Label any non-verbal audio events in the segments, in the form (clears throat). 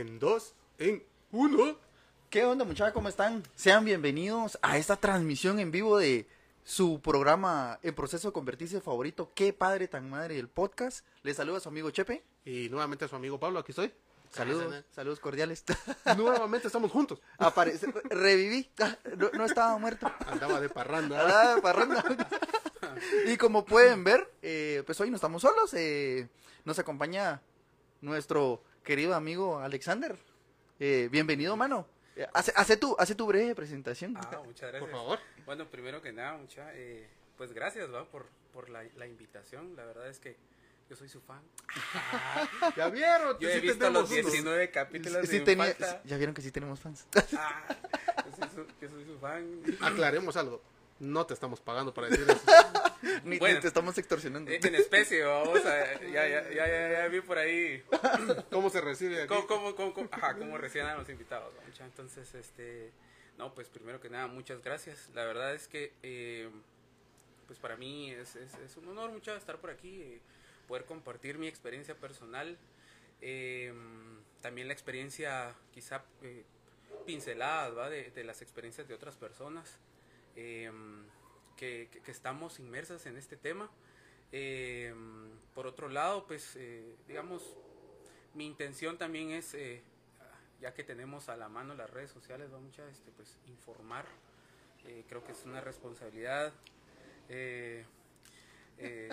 en dos, en uno. ¿Qué onda muchachos? ¿Cómo están? Sean bienvenidos a esta transmisión en vivo de su programa en proceso de convertirse favorito. Qué padre tan madre el podcast. Les saluda su amigo Chepe. Y nuevamente a su amigo Pablo, aquí estoy. Saludos, saludos cordiales. (laughs) Nuevamente estamos juntos. Aparece, reviví, (laughs) no, no estaba muerto. Andaba de parranda. (laughs) Andaba de parranda. y como pueden ver, eh, pues hoy no estamos solos. eh, nos acompaña nuestro querido amigo Alexander. Eh, bienvenido, mano. Eh, hace, hace, tu, hace tu breve presentación. Ah, muchas gracias. Por favor. Bueno, primero que nada, mucha, eh, pues gracias, ¿va? Por, por la, la invitación. La verdad es que yo soy su fan. (laughs) ¿Ya vieron? Yo he Sí visto los tenemos unos. 19 capítulos Sí de tenía- ya vieron que sí tenemos fans. Ah, yo, soy su, yo soy su fan. Aclaremos algo. No te estamos pagando para decir eso. (laughs) Ni, ni Bueno. te estamos extorsionando. En especie, vamos a, ya, ya, ya, ya, ya vi por ahí (coughs) ¿Cómo se recibe aquí? cómo, cómo, cómo, cómo- ajá, cómo reciben a los invitados. ¿va, mucha? Entonces, este, no, pues primero que nada, muchas gracias. La verdad es que, eh, pues para mí es, es, es un honor mucho estar por aquí, eh, poder compartir mi experiencia personal, eh, también la experiencia quizá eh, pinceladas ¿va? De, de las experiencias de otras personas eh, que, que- que estamos inmersas en este tema. Eh, por otro lado, pues, eh, digamos, mi intención también es, eh, ya que tenemos a la mano las redes sociales, vamos a este, pues, informar. Eh, creo que es una responsabilidad eh, eh,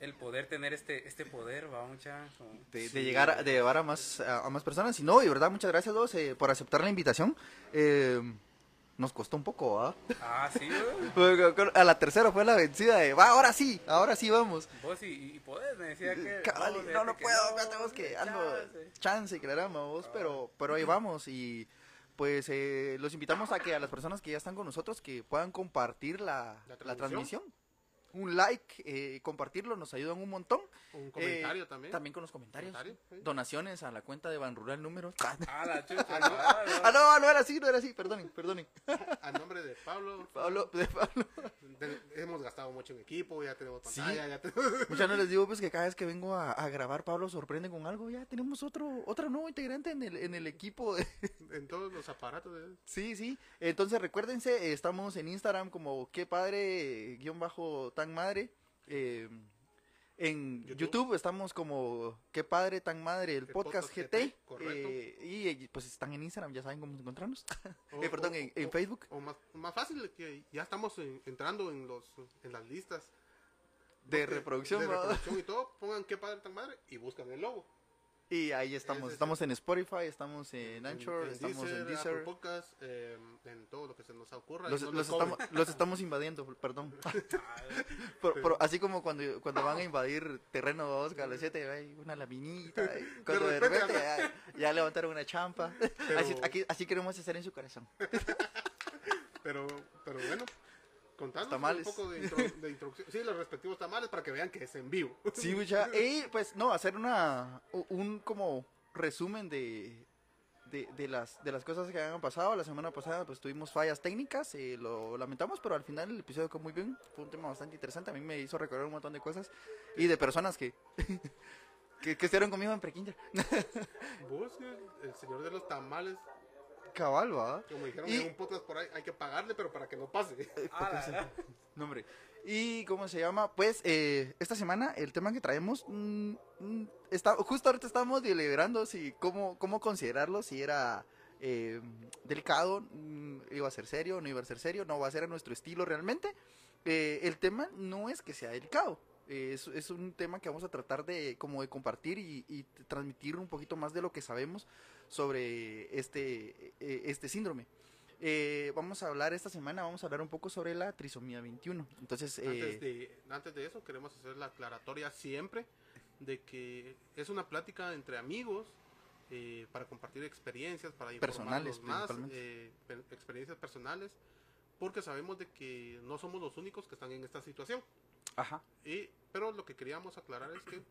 el poder tener este este poder, vamos a de, de Sí. llegar a, de llevar a más a, a más personas y no y verdad muchas gracias dos eh, por aceptar la invitación Eh, nos costó un poco ¿ah? Ah, sí, con- a la tercera fue la vencida de va ahora sí ahora sí vamos vos y, y podés, me decía que... Cabal, no no que puedo no, ya tenemos que ando chance. que vos pero pero ahí vamos y pues eh, los invitamos a que a las personas que ya están con nosotros que puedan compartir la, La la transmisión. Un like eh, compartirlo nos ayudan un montón Un comentario Eh, también. también con los comentarios Comentario, sí. donaciones a la cuenta de Ban Rural número Ah, la (laughs) chucha. Ah, no. ah, no. Ah, no, no era así, no era así, perdonen, perdonen. A nombre de Pablo, Pablo, de Pablo. de- hemos gastado mucho en equipo, ya tenemos Sí. pantalla, ya tenemos... Muchas no les digo pues que cada vez que vengo a, a grabar Pablo sorprende con algo, ya tenemos otro, otro nuevo integrante en el, en el equipo. de- (laughs) en todos los aparatos. de- Sí, sí. Entonces recuérdense, eh, estamos en Instagram como qué padre, eh, guion bajo tan madre. eh, en YouTube. YouTube. estamos como qué padre tan madre el, El podcast, podcast GT. GT, correcto. eh, y eh, pues están en Instagram, ya saben cómo encontrarnos. (laughs) o- Eh, perdón, o- en, en o- Facebook. O más, más fácil, que ya estamos en- entrando en los en las listas De reproducción, de reproducción y (laughs) todo, pongan qué padre tan madre y buscan el logo. Y ahí estamos. Es Estamos en Spotify, estamos en Anchor, en estamos en Apple Deezer. Podcast, eh, en todo lo que se nos ocurra. Los, no los estamos, los estamos invadiendo, perdón. (laughs) (laughs) Por- por- así como cuando, cuando van a invadir terreno dos a las 7, hay una laminita. (laughs) Cuando de repente, ya levantaron una champa. Pero- Así, aquí- así queremos hacer en su corazón. Pero, pero bueno, contando un Tamales. poco de, intro- de introducción. Sí, los respectivos tamales para que vean que es en vivo. Sí, mucha. (laughs) Y pues no, hacer una un como resumen de, de, de las de las cosas que han pasado. La semana pasada pues tuvimos fallas técnicas, eh, lo lamentamos, pero al final el episodio quedó muy bien. Fue un tema bastante interesante. A mí me hizo recordar un montón de cosas y de personas que (laughs) que, que estuvieron conmigo en prekinder. (laughs) Vos, el señor de los tamales, Cabal, ¿va? como dijeron Y- en un podcast por ahí, hay que pagarle, pero para que no pase. (laughs) Ah, la- la- No, hombre. ¿Y cómo se llama? Pues eh, esta semana el tema que traemos, mm, mm, está, justo ahorita estamos deliberando si cómo, cómo considerarlo, si era eh, delicado, mm, iba a ser serio, no iba a ser serio, no va a ser a nuestro estilo realmente. Eh, el tema no es que sea delicado, eh, es, es un tema que vamos a tratar de como de compartir y, y transmitir un poquito más de lo que sabemos sobre este, eh, este síndrome. Eh, vamos a hablar esta semana, vamos a hablar un poco sobre la trisomía 21. Entonces, eh, Antes, de, antes de eso, queremos hacer la aclaratoria siempre de que es una plática entre amigos eh, para compartir experiencias, para Personales, más, experiencias personales, porque sabemos de que no somos los únicos que están en esta situación. ajá, Y, pero lo que queríamos aclarar es que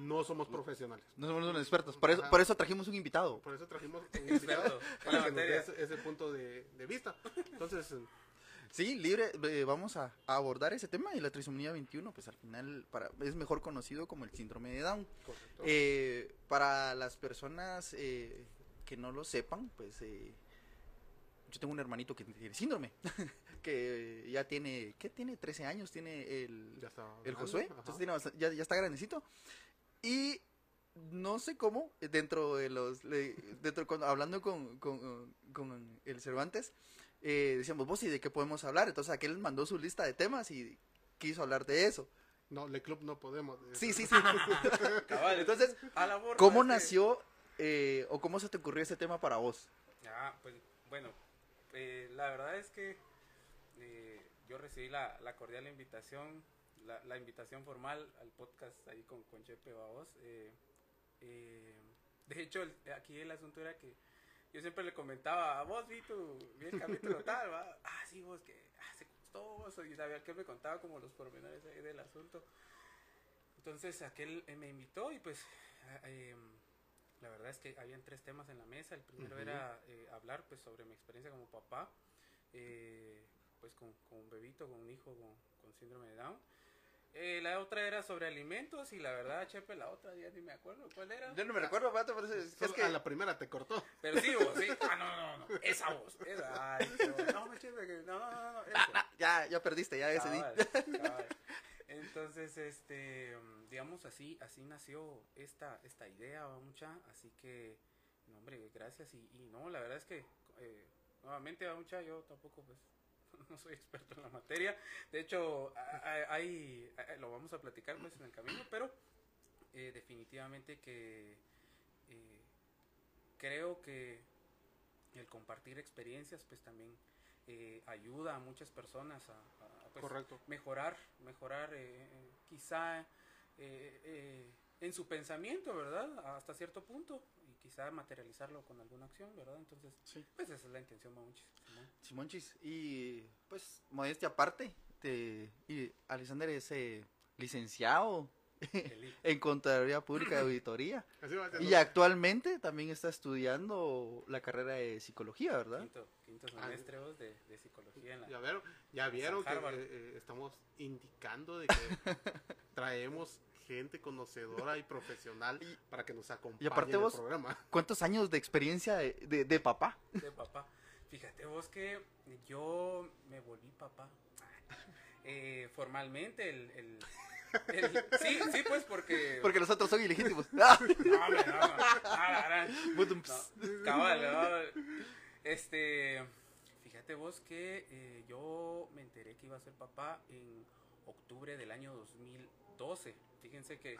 no somos profesionales. no somos unos expertos, por eso, por eso trajimos un invitado. Por eso trajimos un invitado (laughs) para que nos dé ese, ese punto de, de vista. Entonces, Sí, libre, eh, vamos a, a abordar ese tema y la trisomía 21, pues al final para, es mejor conocido como el síndrome de Down. Correcto. Eh, para las personas eh, que no lo sepan, pues eh, yo tengo un hermanito que tiene síndrome, (laughs) que ya tiene, ¿qué tiene? 13 años, tiene el, ya está. el Josué, entonces tiene ya, ya está grandecito. Y no sé cómo, dentro de los, dentro cuando, hablando con, con, con el Cervantes, eh, decíamos, vos, ¿y de qué podemos hablar? Entonces aquel mandó su lista de temas y quiso hablar de eso. No, Le Club no podemos. Sí, sí, sí. (laughs) Cabal, Entonces, a la borda, ¿Cómo nació eh, o cómo se te ocurrió ese tema para vos? Ah, pues bueno, eh, la verdad es que eh, yo recibí la, la cordial invitación, la, la invitación formal al podcast ahí con, con Chepe Babos. Eh, eh, de hecho, el- aquí el asunto era que yo siempre le comentaba, a vos vi, tu, vi el capítulo (laughs) tal, ¿va? ah, sí, vos que ah, se gustó, vos", y sabía que él me contaba como los pormenores ahí del asunto. Entonces aquel eh, me invitó y pues eh, la verdad es que habían tres temas en la mesa. El primero Ujú. era eh, hablar pues sobre mi experiencia como papá, eh, pues con, con un bebito, con un hijo con, con síndrome de Down. Eh, la otra era sobre alimentos y la verdad, Chepe, la otra ya ni me acuerdo cuál era. Yo no me recuerdo, pero es, que A la primera te cortó. Pero sí, vos, sí. (laughs) Ah, no, no, no. Esa voz. Esa. Ay, no, no, me Chepe, que- no, no, no, no. eso. ya, ya perdiste, ya ese día. Entonces, este, digamos así, así nació esta, esta idea, mucha, así que, no, hombre, gracias, y, y no, la verdad es que, eh, nuevamente, va, mucha, yo tampoco, pues, (laughs) no soy experto en la materia, de hecho, hay, lo vamos a platicar, pues, en el camino, pero, eh, definitivamente que, eh, creo que el compartir experiencias, pues, también eh, ayuda a muchas personas a, a, pues, Correcto. mejorar, mejorar quizá en su pensamiento, ¿verdad? Hasta cierto punto quizá materializarlo con alguna acción, ¿verdad? Entonces, Sí. pues esa es la intención. Simón. Simonchis, y pues, modestia aparte, te, y Alexander es eh, licenciado (laughs) en Contaduría Pública de Auditoría. (clears throat) Así va, Y actualmente también está estudiando la carrera de psicología, ¿verdad? Quinto, quinto semestre vos, de, de psicología en la... Ya vieron, ya vieron que eh, eh, estamos indicando de que (laughs) traemos gente conocedora y profesional (laughs) para que nos acompañe aparte en el vos- programa. ¿Cuántos años de experiencia de, de- de papá? de papá. Fíjate vos que yo me volví papá. (laughs) Eh, formalmente, el, el- el- Sí, sí, pues porque... Porque los otros son ilegítimos. ¡Ah! (laughs) No, hombre, no, no. Ah, la gran- Budum, No, cabal, cabal. Este, fíjate vos que eh, yo me enteré que iba a ser papá en octubre del año 2012. Fíjense que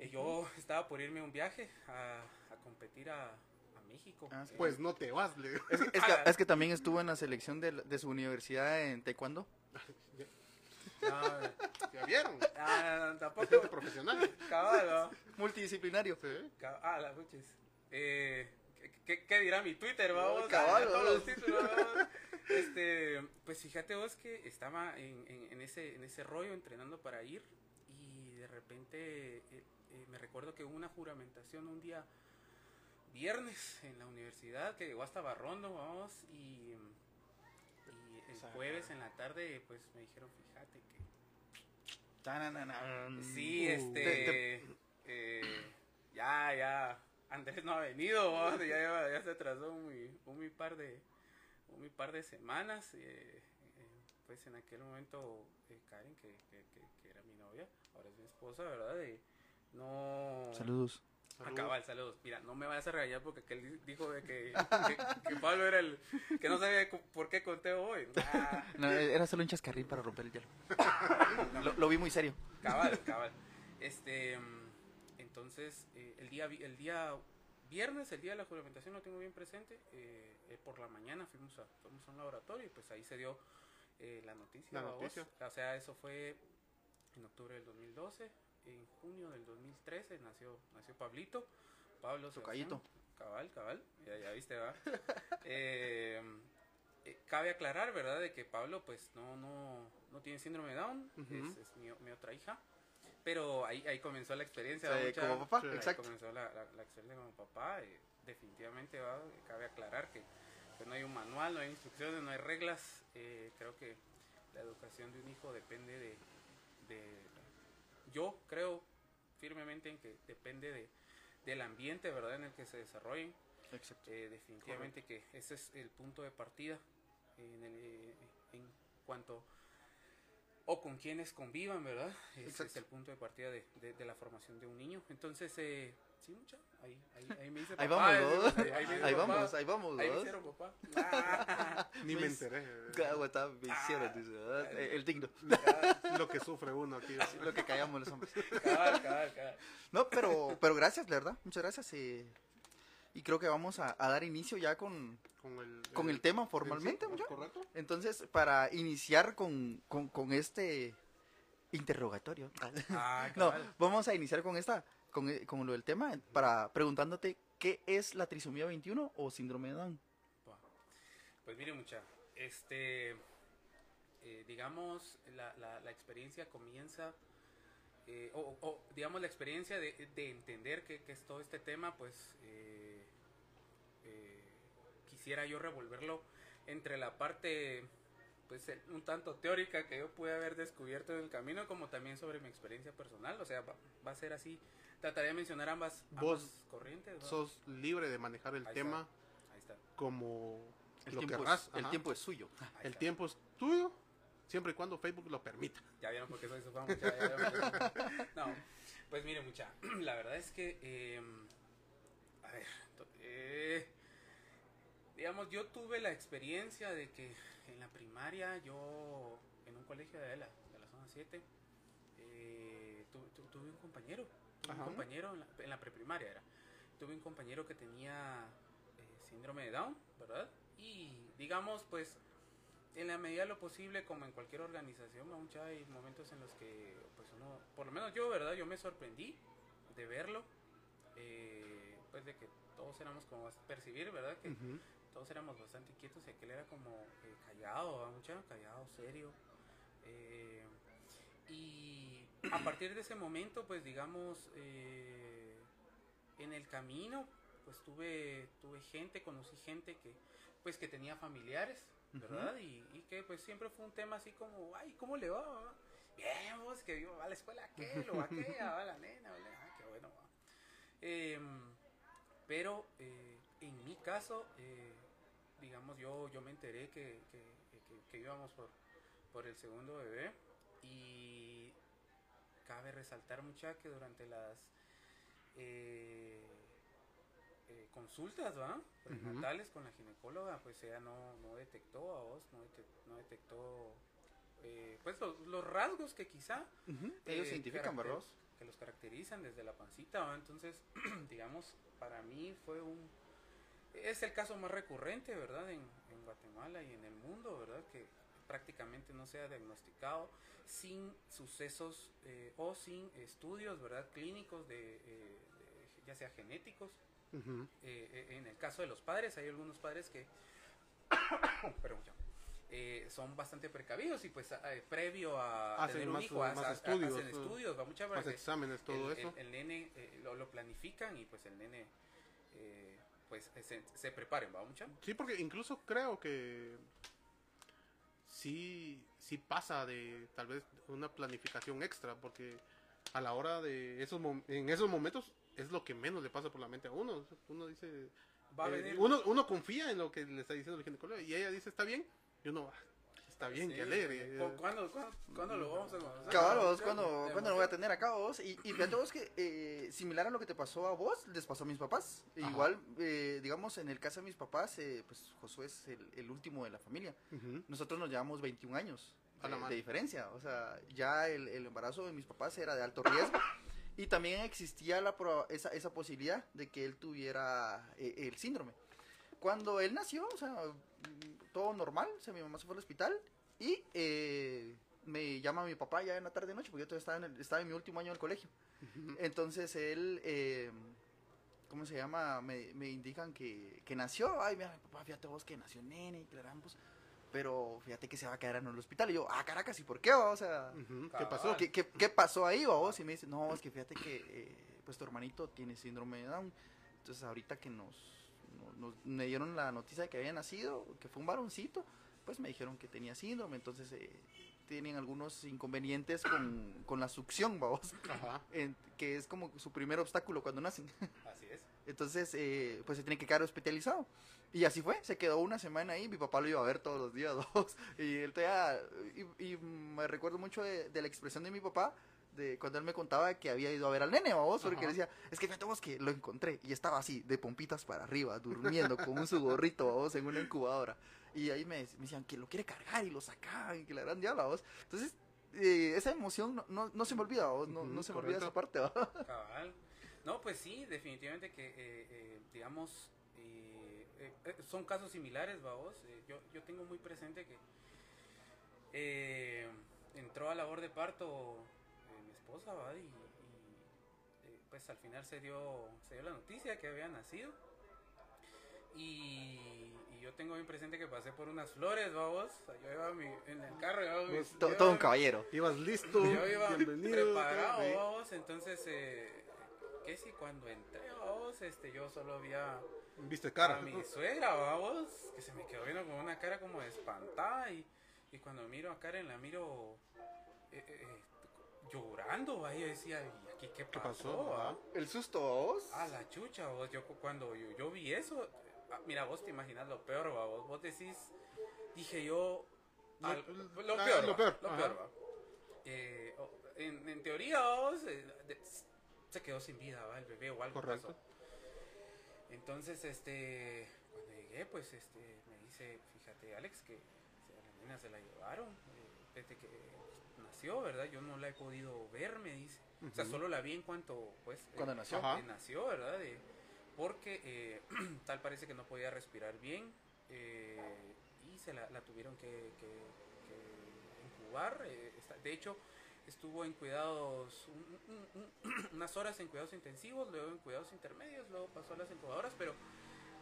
eh, yo estaba por irme a un viaje a, a competir a, a México. Ah. Eh, Pues no te vas, le digo. Es, que- es que, es que también estuvo en la selección de, de su universidad en taekwondo. no, (laughs) ¿Ya vieron? ah, no, no, Es tampoco. gente profesional. Cabal, no. Multidisciplinario. Sí. Cab- Ah, las buches. Eh, ¿qué, qué, qué dirá mi Twitter, vamos? Oh, cabal, Ah, todos los títulos, vamos. Este, pues fíjate vos que estaba en, en, en ese, en ese rollo entrenando para ir de repente eh, eh, me recuerdo que hubo una juramentación un día viernes en la universidad que llegó hasta Barrondo, vamos, y, y el jueves en la tarde pues me dijeron, fíjate que. Sí, Uh. este. Te- eh, ya, ya. Andrés no ha venido, ya, se atrasó un, mi- un par de un par de semanas. eh, pues en aquel momento eh, Karen, que, que, que, que era mi novia, ahora es mi esposa, ¿verdad? No. Saludos. Saludos. Acabal, saludos. Mira, no me vayas a regañar porque aquel di- dijo de que, que, (laughs) que Pablo era el que no sabía por qué conté hoy. Ah, No, era solo un chascarrín para romper el hielo. Lo, lo vi muy serio. Cabal, cabal. Este, entonces, eh, el día vi- el día viernes, el día de la juramentación, lo tengo bien presente. eh, eh, por la mañana fuimos a, fuimos a un laboratorio y pues ahí se dio eh, la noticia. La noticia. O sea, eso fue en octubre del 2012. En junio del 2013 nació, nació Pablito. Pablo. Sebastián. Cabal, cabal. Ya, ya viste, va. (laughs) Eh, eh, cabe aclarar, ¿verdad? De que Pablo, pues, no, no, no tiene síndrome de Down. Es, es mi, mi otra hija. Pero ahí, ahí comenzó la experiencia. Eh, mucha- como papá, Sí. Ahí exacto. comenzó la, la, la experiencia como papá. eh, definitivamente, ¿va? cabe aclarar que no hay un manual, no hay instrucciones, no hay reglas. Eh, creo que la educación de un hijo depende de, de, yo creo firmemente en que depende de, del ambiente, ¿verdad? En el que se desarrollen. Exacto. Eh, definitivamente que ese es el punto de partida en, el, eh, en cuanto o con quienes convivan, ¿verdad? Ese es el punto de partida de, de- de la formación de un niño. Entonces, eh, sí, mucha, ahí, ahí, ahí me dice Ahí vamos, ¿no? ahí, ahí Ahí papá, vamos, ahí vamos, ahí me ¿no? hicieron papá. Ah, (laughs) Ni me enteré. Me hicieron, dice, ¿verdad? Eh, El digno. Lo que sufre uno aquí. Lo que callamos los hombres. cabal, cabal, cabal. No, pero, pero gracias, la verdad. Muchas gracias. eh, y creo que vamos a, a dar inicio ya con, Con el, con el tema formalmente. Entonces, para iniciar con, con, con este interrogatorio. Ah, (laughs) No, vamos a iniciar con esta, con, eh, con lo del tema, para preguntándote qué es la trisomía 21 o síndrome de Down. Pues mire mucha, este, eh, digamos, la, la, la experiencia comienza, eh, o, o, digamos la experiencia de, de entender que, que es todo este tema, pues eh, eh, quisiera yo revolverlo entre la parte, pues el- un tanto teórica que yo pude haber descubierto en el camino, como también sobre mi experiencia personal, o sea, va, va a ser así, trataré de mencionar ambas, Vos ambas corrientes. ¿no? Sos libre de manejar el Ahí tema está, ahí está. como El, lo tiempo, querrás. es, el tiempo es suyo. ahí El está. tiempo es tuyo, siempre y cuando Facebook lo permita. Ya vieron por qué soy su fan. mucha, ya vieron. (laughs) No, pues mire, mucha. (clears throat) La verdad es que, eh, a ver, eh, digamos, yo tuve la experiencia de que en la primaria, yo, en un colegio de la, de la zona 7, eh, tu- tu- tuve un compañero, tuve un compañero en la, en la preprimaria era. Tuve un compañero que tenía eh, síndrome de Down, ¿verdad? Y digamos, pues, en la medida de lo posible, como en cualquier organización, mucha hay momentos en los que, pues uno, por lo menos yo, ¿verdad? Yo me sorprendí de verlo, eh, pues de que todos éramos como a percibir, ¿verdad? Que. Todos éramos bastante quietos y aquel era como eh, callado, ¿verdad, mucha? Callado, serio. eh, y a partir de ese momento, pues digamos, eh, en el camino, pues tuve, tuve gente, conocí gente que, pues que tenía familiares, ¿verdad? y, y que pues siempre fue un tema así como, ay, ¿cómo le va? va? Bien, vos, que va a la escuela aquel o aquella, va la nena, ¿vale? ah, qué bueno, va. Em, pero eh, en mi caso, eh, digamos, yo, yo me enteré que, que, que- que íbamos por, por el segundo bebé y cabe resaltar mucha que durante las eh, eh, consultas, ¿va? Prenatales con la ginecóloga, pues ella no, no detectó a vos, no, dete- no detectó eh, pues los, los rasgos que quizá Ellos eh, se identifican, caracter- ¿verdad? Que los caracterizan desde la pancita, ¿va? Entonces, (clears throat) digamos, para mí fue un... Es el caso más recurrente, ¿verdad? En, en Guatemala y en el mundo, ¿verdad? Que prácticamente no se ha diagnosticado sin sucesos eh, o sin estudios, ¿verdad? Clínicos de, eh, de- ya sea genéticos. Eh, eh, en el caso de los padres, hay algunos padres que (coughs) ya, eh, son bastante precavidos y pues previo a Hacen tener un más- hijo más estudios, hacen estudios, va mucha Más porque exámenes, todo el, eso. el- el nene eh, lo, lo planifican y pues el nene eh, pues se, se preparen, va mucha. Sí, porque incluso creo que sí, sí pasa de tal vez una planificación extra, porque a la hora de esos en esos momentos es lo que menos le pasa por la mente a uno. Uno dice, Va a eh, venir. uno, uno confía en lo que le está diciendo el ginecólogo y ella dice está bien y uno "Ah, está bien, Sí, que alegre. ¿cu- ¿Cuándo, cuándo, cuándo lo vamos a conocer? Cabal, vos, ¿cuándo, ¿cuándo lo voy a tener acá vos? Y, y fíjate vos que eh, similar a lo que te pasó a vos, les pasó a mis papás. Ajá. Igual, eh, digamos, en el caso de mis papás, eh, pues Josué es el, el último de la familia. Nosotros nos llevamos 21 años A la de, diferencia. O sea, ya el, el embarazo de mis papás era de alto riesgo. Y también existía la, pro- esa, esa posibilidad de que él tuviera eh, el síndrome. Cuando él nació, o sea, todo normal, o sea, mi mamá se fue al hospital y eh, me llama mi papá ya en la tarde noche, porque yo todavía estaba en, el- estaba en mi último año del colegio. Entonces él, eh, ¿cómo se llama? Me, me indican que, que nació. Ay, mira, papá, fíjate vos que nació nene y pues, Pero fíjate que se va a quedar en el hospital. Y yo, ah, Caracas, ¿y por qué? va? O sea, Ujú. ¿Qué Cabal. pasó? ¿qué, qué, qué pasó ahí? va vos? Y me dice, no, es que fíjate que eh, pues tu hermanito tiene síndrome de Down. Entonces ahorita que nos, nos, me dieron la noticia de que había nacido, que fue un varoncito, pues me dijeron que tenía síndrome, entonces eh, tienen algunos inconvenientes con, con la succión, vamos, Ajá. en- que es como su primer obstáculo cuando nacen. Así es. Entonces, eh, pues se tiene que quedar hospitalizado. Y así fue, se quedó una semana ahí, mi papá lo iba a ver todos los días, (laughs) dos. Y él todavía, y, y me recuerdo mucho de, de la expresión de mi papá, de cuando él me contaba que había ido a ver al nene, vos, porque él decía, es que fíjate vos que lo encontré, y estaba así, de pompitas para arriba, durmiendo, con un su gorrito, vos, en una incubadora. Y ahí me, me decían que lo quiere cargar, y lo sacaban, y que la gran diabla, vos. Entonces, eh, esa emoción no, no, no se me olvida, vos, no, se me olvida esa parte. Cabal. No, pues sí, definitivamente que, eh, eh, digamos, eh, son casos similares. Eh, yo, yo tengo muy presente que entró a labor de parto esposa, ¿va? Y, y, eh, pues al final se dio, se dio la noticia que había nacido. Y, y yo tengo bien presente que pasé por unas flores, vamos. Yo iba mi- en el carro, mis- Pues, todo un caballero. Ibas listo, yo iba bienvenido. preparado, vamos, entonces, eh, que si cuando entré, vamos, este, yo solo había Viste cara. a mi suegra, vamos, que se me quedó viendo con una cara como espantada y, y cuando miro a Karen la miro eh, eh, llorando, y yo decía, ¿y aquí qué ¿Qué pasó? pasó? va?" Ajá. El susto, vos. A la chucha, vos, yo cu- cuando yo, yo vi eso, ah, mira, vos te imaginas lo peor, va, vos, vos decís, dije yo, Lo- al- lo- lo, ah, peor, lo peor, lo peor, va. Eh, en, en teoría, vos, eh, de- se quedó sin vida, va, el bebé o algo Correcto. pasó. Entonces, este, cuando llegué, pues, este, me dice, fíjate, Alex, que a la nena se la llevaron eh, desde que nació, ¿verdad? Yo no la he podido ver, me dice. O sea, solo la vi en cuanto, pues, Cuando eh, nació. Ajá. que nació, ¿verdad? De- porque eh, (clears throat) tal parece que no podía respirar bien eh, y se la, la tuvieron que, que- que incubar. eh, está- de hecho, estuvo en cuidados un- un- un- (clears throat) unas horas en cuidados intensivos, luego en cuidados intermedios, luego pasó a las incubadoras, pero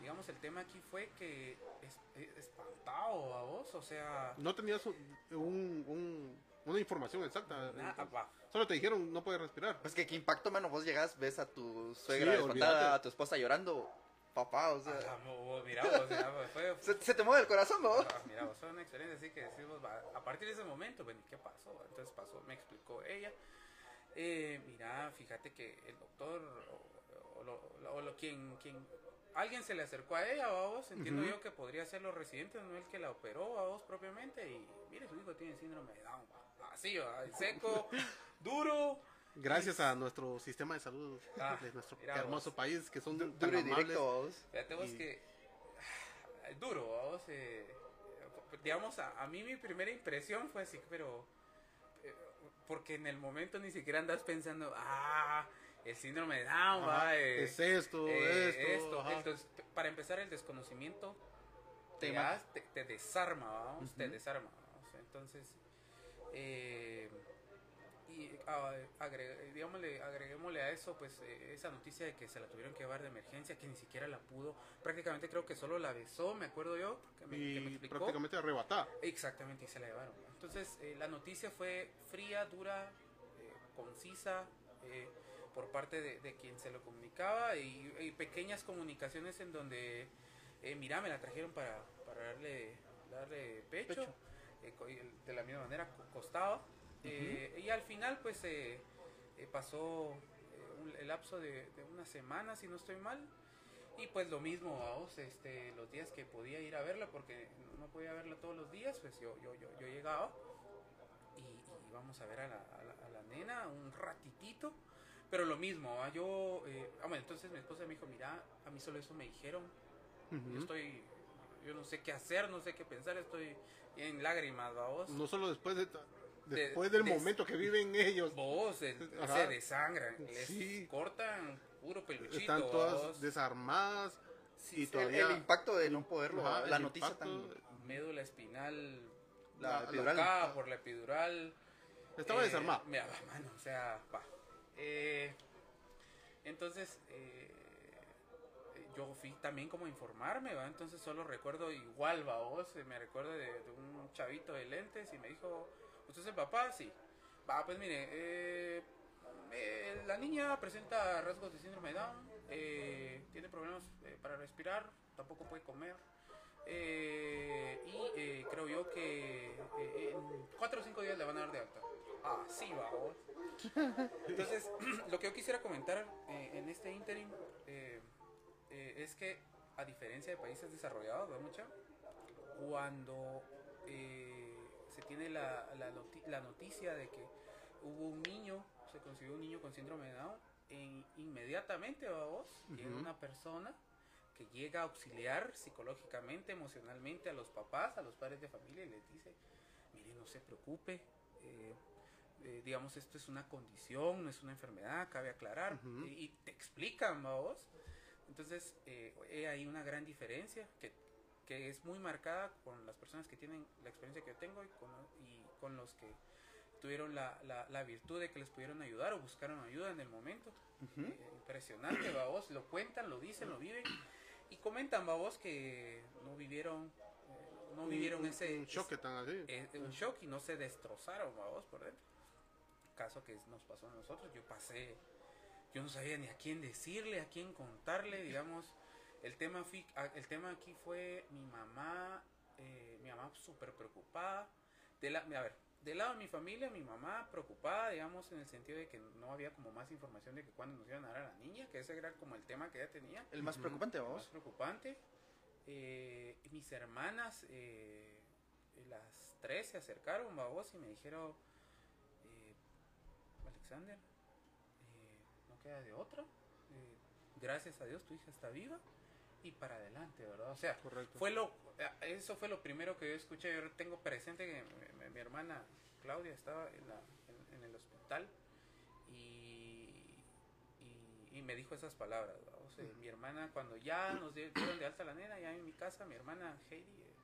digamos el tema aquí fue que es, es- espantado a vos, o sea, No tenías un- un- una información exacta. entonces, va, Solo te dijeron no puedes respirar. Pues que qué impacto, mano, vos llegas, ves a tu suegra Sí, a tu esposa llorando, papá, o sea, ajá, mo- mo- mira, o sea, fue, se, se te mueve el corazón, ¿no? Ah, mira, vos fue una experiencia así que decimos, va, a partir de ese momento, bueno, ¿y ¿qué pasó? Entonces pasó, me explicó ella. Eh, mira, fíjate que el doctor o, o lo, o lo- quien, quien, alguien se le acercó a ella, ¿va vos, entiendo Ujú. yo que podría ser los residentes, no el que la operó, a vos propiamente, y mire, su hijo tiene síndrome de Down, va, así, va, seco, (laughs) duro, Gracias a nuestro sistema de salud Ah, de nuestro hermoso vos. país, que son Du- tan Duro y amables. directo, vos. Fíjate vos Y- que ah, duro, vamos, eh, digamos, a, a mí mi primera impresión fue así, pero eh, porque en el momento ni siquiera andas pensando, ah, el síndrome de Down, Ajá, va, eh, es esto, eh, esto. ajá. Entonces, para empezar, el desconocimiento Te te, te, te desarma, vamos, te Ujú. desarma, vamos. Entonces, eh, y ah, digámosle, agreguémosle a eso, pues, eh, esa noticia de que se la tuvieron que llevar de emergencia, que ni siquiera la pudo, prácticamente creo que solo la besó, me acuerdo yo, que me, que me y explicó. prácticamente arrebatada. Exactamente, y se la llevaron. Entonces, eh, la noticia fue fría, dura, eh, concisa, eh, por parte de, de quien se lo comunicaba, y, y pequeñas comunicaciones en donde, eh, mira, me la trajeron para, para darle, darle pecho, Pecho. Eh, de la misma manera co- costaba. eh, y al final, pues, eh, pasó el lapso de, de una semana, si no estoy mal, y pues lo mismo, vamos, este, los días que podía ir a verla, porque no podía verla todos los días, pues yo, yo, yo, yo llegaba. Y, y íbamos a ver a la, a, la, a la nena un ratitito, pero lo mismo, ¿va? yo, eh, ah, bueno, entonces mi esposa me dijo, mira, a mí solo eso me dijeron, yo estoy, yo no sé qué hacer, no sé qué pensar, estoy en lágrimas, vamos. No solo después de De- después del de- momento que viven ellos, Vos, (laughs) se desangran, les Sí. cortan puro peluchito, están todas vamos. desarmadas Sí, y El, todavía el impacto de no poderlo, Ajá, la noticia impacto, tan... médula espinal La la- epidural. blocada por la epidural. estaba Eh, desarmada. Mira, mano, o sea, va. Eh, entonces, eh, yo fui también como a informarme, ¿va? Entonces solo recuerdo igual, va, vos, eh, me recuerdo de, de un chavito de lentes y me dijo, ¿usted es el papá? Sí. Va, pues mire, eh, eh, la niña presenta rasgos de síndrome de Down, eh, tiene problemas eh, para respirar, tampoco puede comer. Y creo yo que en cuatro o cinco días le van a dar de alta. Ah, sí, vamos. (laughs) Entonces, (clears throat) lo que yo quisiera comentar en este interim eh, es que, a diferencia de países desarrollados, ¿verdad, mucha? Cuando eh, se tiene la, la, noti- la noticia de que hubo un niño, se consiguió un niño con síndrome de Down, en- inmediatamente, vos, llega Ujú. una persona que llega a auxiliar psicológicamente, emocionalmente a los papás, a los padres de familia y les dice, mire, no se preocupe, eh, eh, digamos, esto es una condición, no es una enfermedad, cabe aclarar, y, y te explican, vos. Entonces, eh, he ahí una gran diferencia que, que es muy marcada con las personas que tienen la experiencia que yo tengo y con, y con los que tuvieron la, la, la virtud de que les pudieron ayudar o buscaron ayuda en el momento. Eh, impresionante, babos, lo cuentan, lo dicen, lo viven y comentan, babos, que no vivieron, eh, no vivieron un, ese, un choque tan así. eh, un shock y no se destrozaron, babos, por dentro. Caso que nos pasó a nosotros, yo pasé, yo no sabía ni a quién decirle, a quién contarle, digamos. El tema, ah, el tema aquí fue mi mamá, eh, mi mamá súper preocupada. De la, a ver, del lado de mi familia, mi mamá preocupada, digamos, en el sentido de que no había como más información de que cuándo nos iban a dar a la niña, que ese era como el tema que ella tenía El más preocupante, más vamos. preocupante. Eh, mis hermanas, eh, las tres se acercaron, babos, y me dijeron, eh, Alexander, queda de otra. eh, gracias a Dios tu hija está viva y para adelante, ¿verdad? O sea, Correcto. fue lo, eh, eso fue lo primero que yo escuché. Yo tengo presente que mi, mi- mi hermana Claudia estaba en, la, en, en el hospital y, y, y me dijo esas palabras. ¿va? O sea, mi hermana, cuando ya nos di- dieron de alta la nena, ya en mi casa, mi hermana Heidi, eh,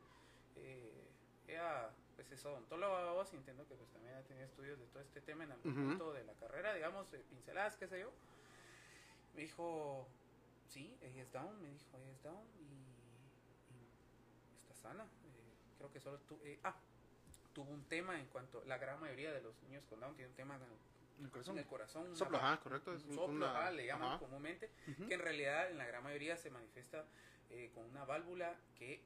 eh, ella pues es odontóloga, vos, y entiendo que pues también ha tenido estudios de todo este tema en algún punto de la de pinceladas, qué sé yo. Me dijo, sí, ella es down, me dijo, ella es down y, y está sana. Eh, creo que solo tu, eh, ah, tuvo un tema en cuanto, la gran mayoría de los niños con down tienen un tema en el, El en corazón. el corazón. Soplo. Ajá, correcto. Es un soplo, una- ajá, le llaman ajá. comúnmente, Ujú. que en realidad en la gran mayoría se manifiesta eh, con una válvula que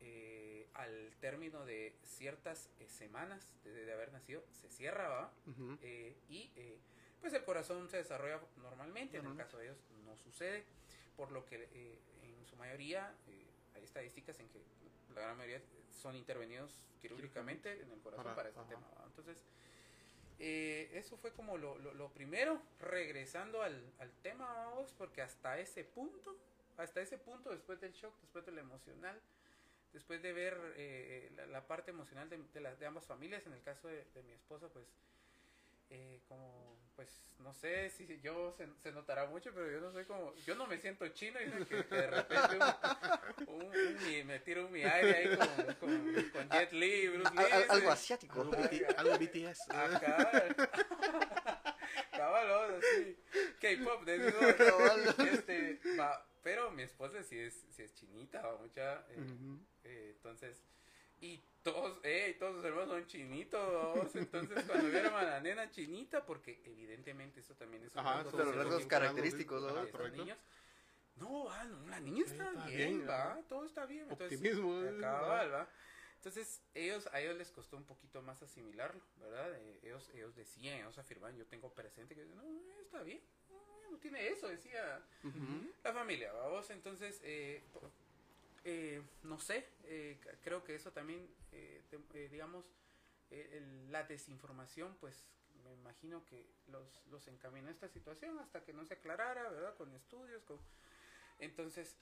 eh, al término de ciertas eh, semanas de, de haber nacido se cierra, ¿va? Ujú. Eh, y eh, pues el corazón se desarrolla normalmente, en el caso de ellos no sucede, por lo que eh, en su mayoría eh, hay estadísticas en que la gran mayoría son intervenidos quirúrgicamente en el corazón Para- para, este ajá. tema. ¿va? Entonces, eh, eso fue como lo, lo- lo primero, regresando al, al tema, vamos, porque hasta ese punto, hasta ese punto, después del shock, después de lo emocional, después de ver eh, la, la parte emocional de, de, las- de ambas familias, en el caso de, de mi esposa, pues, eh, como, pues, no sé si yo se, se notará mucho, pero yo no soy como, yo no me siento chino y que, que de repente un, un- un me tiro un mi aire ahí con, con, con Jet Li, Bruce Lee. Al- al- algo asiático. Algo, BT algo BTS. Acá. (laughs) Cabalón, así. K-pop, de digo, (laughs) este, va, pero mi esposa sí es, sí es chinita, mucha. eh, eh, entonces, y todos, eh, todos sus hermanos son chinitos, entonces cuando vieron a la nena chinita, porque evidentemente eso también es un Ajá, son de los rasgos característicos, ¿no? estos correcto. niños. No, va, no, la niña está, Está bien, bien, va, ajá. todo está bien. Entonces, Optimismo. eh, Cabal, ¿va? Entonces, ellos, a ellos les costó un poquito más asimilarlo, ¿verdad? Eh, ellos, ellos decían, ellos afirman, yo tengo presente que no, eh, está bien, no, no tiene eso, decía Ujú. la familia, vamos. Entonces, eh, eh, no sé, eh, creo que eso también, eh, te- eh, digamos, eh, el- la desinformación, pues me imagino que los, los encaminó a esta situación hasta que no se aclarara, ¿verdad? Con estudios, con... Entonces,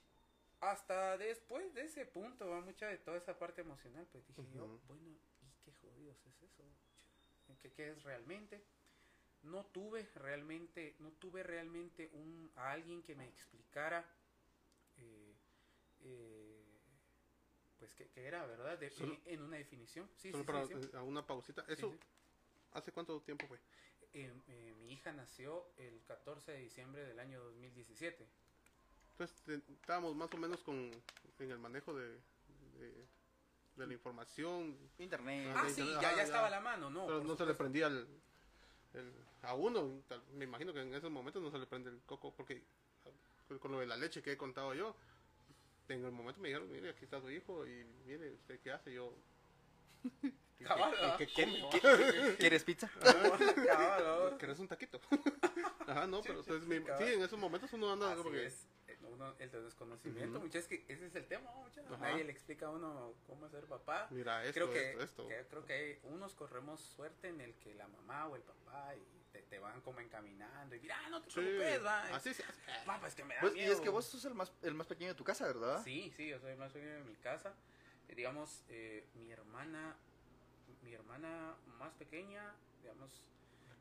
hasta después de ese punto, va mucha de toda esa parte emocional, pues dije yo, bueno, ¿y qué jodidos es eso? ¿Qué, qué es realmente? No tuve realmente, no tuve realmente un, a alguien que me explicara, eh, eh, pues que, que era, ¿verdad? De- Solo- en, una definición. Sí, Solo sí, para sí, sí. a una pausita. ¿Eso sí. hace cuánto tiempo fue? Eh, eh, mi hija nació el 14 de diciembre del año 2017. Entonces te- estábamos más o menos con en el manejo de, de, de la información, Internet. Ah, Ah, sí, sí, ya- ya, ya estaba a la mano, ¿no? pero no se le supuesto. prendía el, el- a uno. tal- me imagino que en esos momentos no se le prende el coco porque con- con lo de la leche que he contado yo, en el momento me dijeron, mire, aquí está su hijo y mire, ¿usted qué hace? Yo... (laughs) ¿y Cabal, qué-. ¿Quieres pizza? (laughs) (laughs) ¿Querés un taquito? Ajá, no, pero entonces sí, en esos momentos uno anda Así como que... es. Uno- el desconocimiento, muchas es que ese es el tema, muchas. Nadie le explica a uno cómo ser papá. Mira, esto, creo que, esto, esto. que- creo que hay- unos corremos suerte en el que la mamá o el papá y te, te van como encaminando y mira, no te Sí, preocupes, va. así. Va, pues que me da Pues, y es que vos sos el más, el más pequeño de tu casa, ¿verdad? Sí, sí, yo soy el más pequeño de mi casa. Eh, digamos, eh, mi hermana, mi hermana más pequeña, digamos,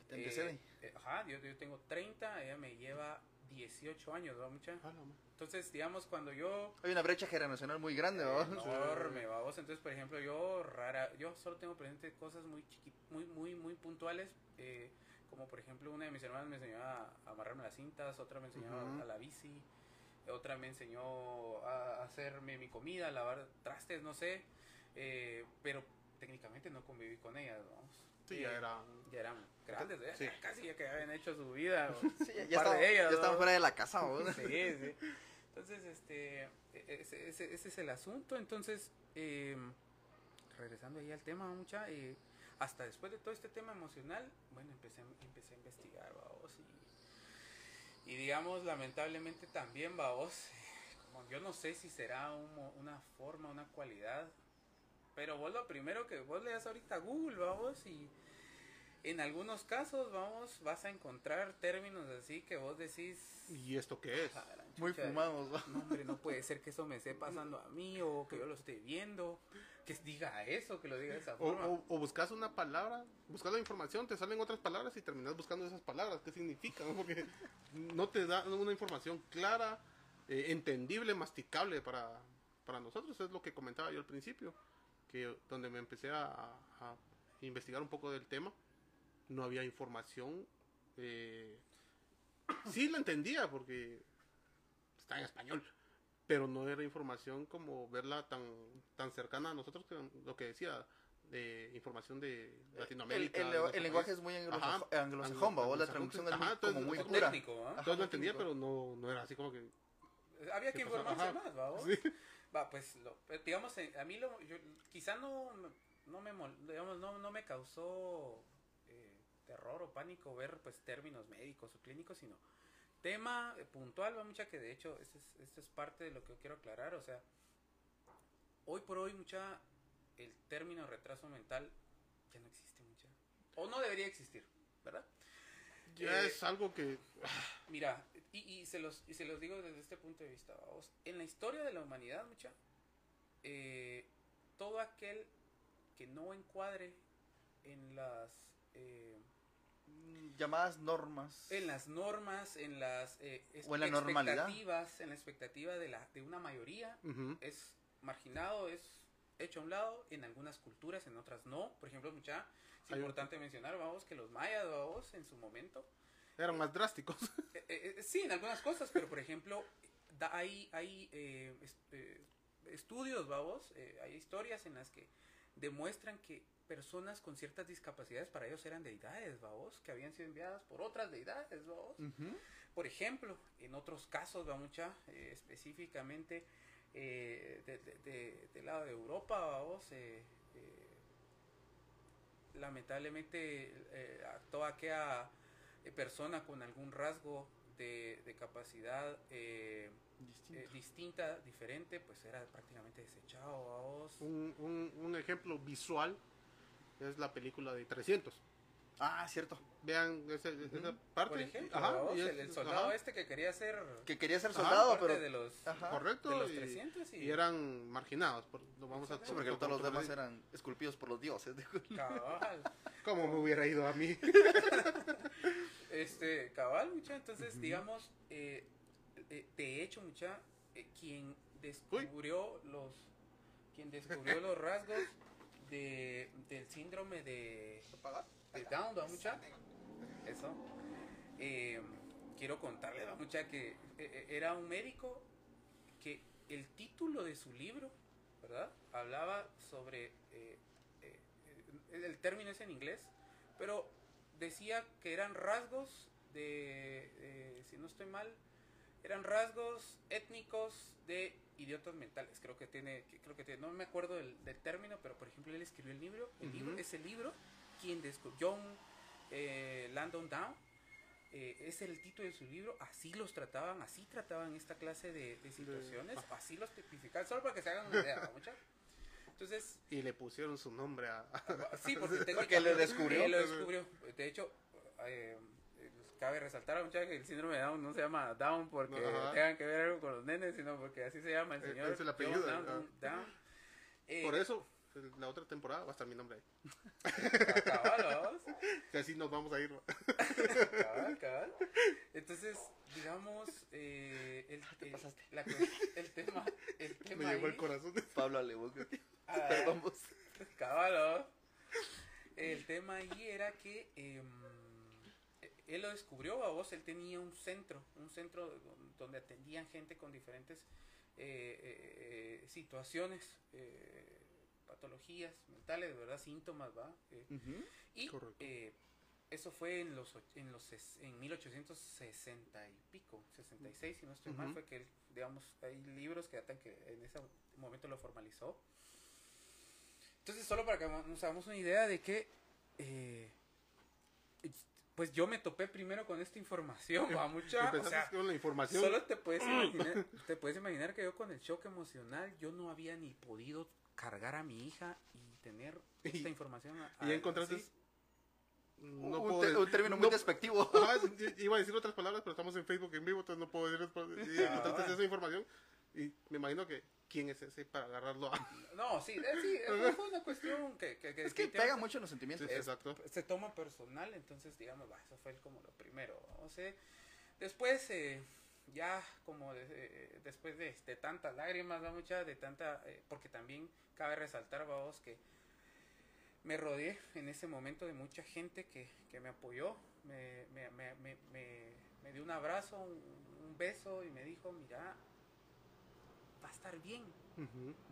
Te eh, antecede. eh, ajá, yo, yo tengo 30, ella me lleva 18 años, ¿va, mucha? Ah, Entonces, digamos, cuando yo Hay una brecha generacional muy grande, ¿verdad? (laughs) enorme, vamos. Entonces, por ejemplo, yo rara, yo solo tengo presente cosas muy chiqui, muy, muy, muy puntuales, eh, como por ejemplo una de mis hermanas me enseñó a amarrarme las cintas, otra me enseñó a la bici, otra me enseñó a hacerme mi comida, a lavar trastes, no sé, eh, pero técnicamente no conviví con ellas, vamos. Sí, Eh, ya era... ya eran grandes, ¿eh? Sí. casi ya que habían hecho su vida. (laughs) Sí, ya, ya estaban fuera de la casa. (laughs) Sí, sí. Entonces, este, e- ese, ese- ese es el asunto. Entonces, eh, regresando ahí al tema, mucha, eh, hasta después de todo este tema emocional, bueno, empecé, a- empecé a investigar, vamos, y, y digamos, lamentablemente también, vamos, como yo no sé si será un una forma, una cualidad, pero vos lo primero que vos le das ahorita a Google, vamos, y en algunos casos, vamos, vas a encontrar términos así que vos decís... ¿Y esto qué es? "Ah, la Muy fumados. No, hombre, no puede ser que eso me esté (laughs) pasando a mí o que yo lo esté viendo. Que diga eso, que lo diga de esa forma. o, o buscas una palabra, buscas la información, te salen otras palabras y terminas buscando esas palabras. ¿Qué significan? no? Porque no te da una información clara, eh, entendible, masticable para, para nosotros. Es lo que comentaba yo al principio, que donde me empecé a, a investigar un poco del tema, no había información. Eh, sí la entendía porque está en español, pero no era información como verla tan, tan cercana a nosotros, que lo que decía, de información de Latinoamérica. El, el- el lenguaje es muy anglosajón, ¿va? O la traducción es muy, Ajá, como entonces muy pura. técnico. Ajá, Entonces lo entendía, técnico. pero no, no era así como que... Había ¿qué que informarse Ajá. más, ¿va? Sí. Va, pues, lo, eh, digamos, eh, a mí lo, yo, quizá no, me- no me, digamos, no, no me causó eh, terror o pánico ver, pues, términos médicos o clínicos, sino tema puntual, va mucha que de hecho, esto es, esto es parte de lo que yo quiero aclarar, o sea, hoy por hoy, mucha, el término retraso mental ya no existe, mucha, o no debería existir, ¿verdad? Ya Eh, es algo que... Mira, y, y se los, y se los digo desde este punto de vista, vamos. En la historia de la humanidad, mucha, eh, todo aquel que no encuadre en las eh, Llamadas normas. en las normas, en las eh, O en la normalidad. expectativas, en la expectativa de la de una mayoría, ujú. es marginado, es hecho a un lado, en algunas culturas, en otras no. Por ejemplo, mucha, es Hay un- importante mencionar, vamos, que los mayas, vamos, en su momento, Eran más drásticos. Eh, eh, eh, sí, en algunas cosas, pero por ejemplo, da- hay, hay eh, est- eh, estudios, vamos, eh, hay historias en las que demuestran que personas con ciertas discapacidades para ellos eran deidades, vamos, que habían sido enviadas por otras deidades, vamos. Por ejemplo, en otros casos, va mucha, eh, específicamente eh, de- de- de- del lado de Europa, vamos, eh, eh, lamentablemente a toda aquella persona con algún rasgo de, de capacidad distinta, diferente, pues era prácticamente desechado, vamos. un, un, un ejemplo visual es la película de 300. Ah, cierto. Vean ese- esa parte. Por ejemplo, Ajá, es- el, el soldado ajá, este que quería ser Que quería ser soldado, pero... de los, Ajá. correcto. de los y- 300 y, y eran marginados. por- lo vamos a, Sí, porque por- todos los demás eran esculpidos por los dioses. cabal. (laughs) ¿Cómo me hubiera ido a mí? (laughs) Este, cabal, mucha. Entonces, digamos, eh, eh, de hecho, mucha, eh, quien descubrió los, quien descubrió los rasgos de, del síndrome de, de Down, ¿va, mucha? Eso. Eh, quiero contarle, ¿va, mucha, que eh, eh, era un médico que el título de su libro, ¿verdad? Hablaba sobre, eh, el término es en inglés, pero decía que eran rasgos de, si no estoy mal, eran rasgos étnicos de idiotas mentales, creo que tiene, que- creo que tiene, no me acuerdo del, del término, pero por ejemplo él escribió el libro, el Ujú. libro, ese libro, quien descubrió, John eh, Landon Down, eh, es el título de su libro, así los trataban, así trataban esta clase de, de situaciones, así los tipificaban, solo para que se hagan una idea. Entonces, Y le pusieron su nombre a... sí, porque (laughs) lo descubrió. él lo descubrió. De hecho, eh, eh, cabe resaltar mucha que el síndrome de Down no se llama Down porque tengan que ver algo con los nenes, sino porque así se llama el Eh, señor. es el apellido, John Landon ajá. Down. Eh, Por eso, la otra temporada va a estar mi nombre ahí. cabal, vamos. (laughs) Que así nos vamos a ir. (laughs) Cabal, cabal. Entonces, digamos, eh, el, te el- pasaste. la el tema, el (laughs) Me tema llegó el ahí- corazón. Pablo que- ah, Perdón, vos. Caballo. El tema ahí era que em, él lo descubrió a vos, él tenía un centro, un centro don- donde atendían gente con diferentes eh, eh, eh, situaciones, eh, patologías mentales, ¿verdad? Síntomas, ¿va? Y Correcto. eh, eso fue en los en los en 1860 y pico, 66 si no estoy mal, fue que él, digamos, hay libros que datan que en ese momento lo formalizó. Entonces, solo para que nos hagamos una idea de que pues yo me topé primero con esta información, (laughs) va mucha, o Empezaste sea, con la información. Solo te puedes imaginar, te puedes imaginar que yo con el shock emocional yo no había ni podido cargar a mi hija y tener esta Y- información. a- Y ya encontraste... No un, puedo término muy no- despectivo. (laughs) I- iba a decir otras palabras, pero estamos en Facebook en vivo, entonces no puedo decir. Y (laughs) Ah, encontraste esa información y me imagino que quién es ese para agarrarlo a... (laughs) No, sí, eh, sí, (laughs) fue una cuestión que, que, que Es que definitivamente pega mucho en los sentimientos. Sí, es- exacto. se toma personal, entonces digamos, va, eso fue como lo primero. O sea, después, eh, ya como de- eh, después de, de tantas lágrimas, ¿va? mucha, de tanta, eh, porque también cabe resaltar, vamos, que me rodeé en ese momento de mucha gente que, que me apoyó, me, me, me, me, me- me dio un abrazo, un, un beso y me dijo, mira, va a estar bien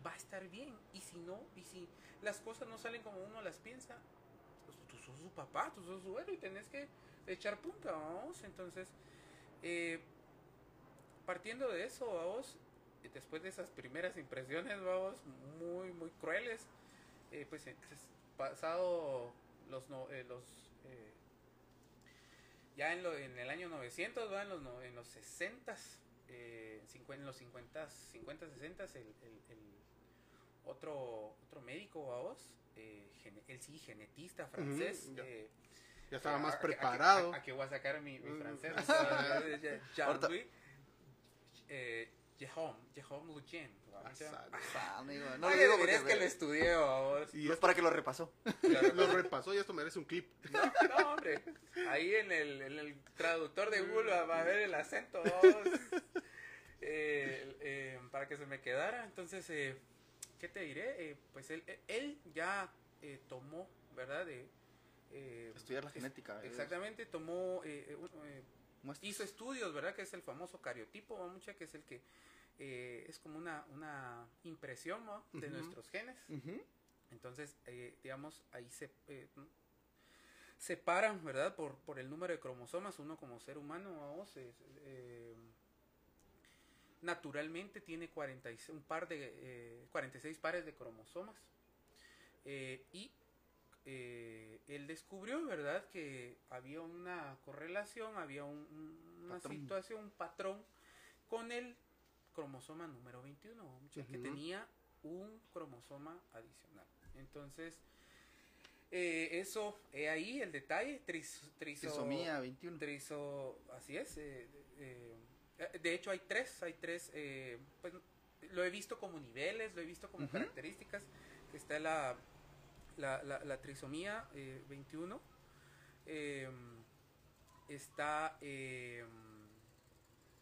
va a estar bien. Y si no, y si las cosas no salen como uno las piensa, pues tú sos su papá, tú sos su héroe y tenés que echar punta, vamos. Entonces, eh, partiendo de eso, vamos, después de esas primeras impresiones, vamos, muy, muy crueles, eh, pues entonces, pasado los, no- eh, los eh, ya en, lo, en el año 900, ¿va? en, los, no- en los 60, eh, cincuen- en los 50, 50 60, el, el, el otro, otro médico, vamos, eh, él sí, genetista francés. Ujú, ya. eh, Ya estaba a- más a- a- preparado. A, a que voy a sacar mi, mi francés. (laughs) ya- Ahorita- Jean-Louis eh, Sabe. Ah, (laughs) amigo, No le digo porque es que lo estudié. Y es para que lo repasó. (laughs) lo repasó y esto merece un clip. (laughs) No, no, hombre. Ahí en el, en el traductor de Google va a ver el acento. Eh, eh, para que se me quedara. Entonces, eh, ¿qué te diré? Pues él, él ya tomó, ¿verdad? Estudiar la genética. Exactamente, tomó, un-. Hizo estudios, ¿verdad? Que es el famoso cariotipo, ¿va? mucha que es el que eh, es como una, una impresión ¿va? de nuestros genes. Entonces, eh, digamos, ahí se eh, separan, ¿verdad? Por, por el número de cromosomas, uno como ser humano, vamos, eh, naturalmente tiene 46, un par de, eh, 46 pares de cromosomas. Y eh, él descubrió, ¿verdad? Que había una correlación, había un- un- una Patrón. situación, un patrón con el cromosoma número 21, o sea, que tenía un cromosoma adicional. Entonces, eh, eso, he ahí el detalle, tris- triso- Trisomía 21. triso, así es. eh, eh, eh, de hecho, hay tres, hay tres, eh, pues lo he visto como niveles, lo he visto como Ujú. características. Está la, la, la, la trisomía eh, 21, eh, está eh,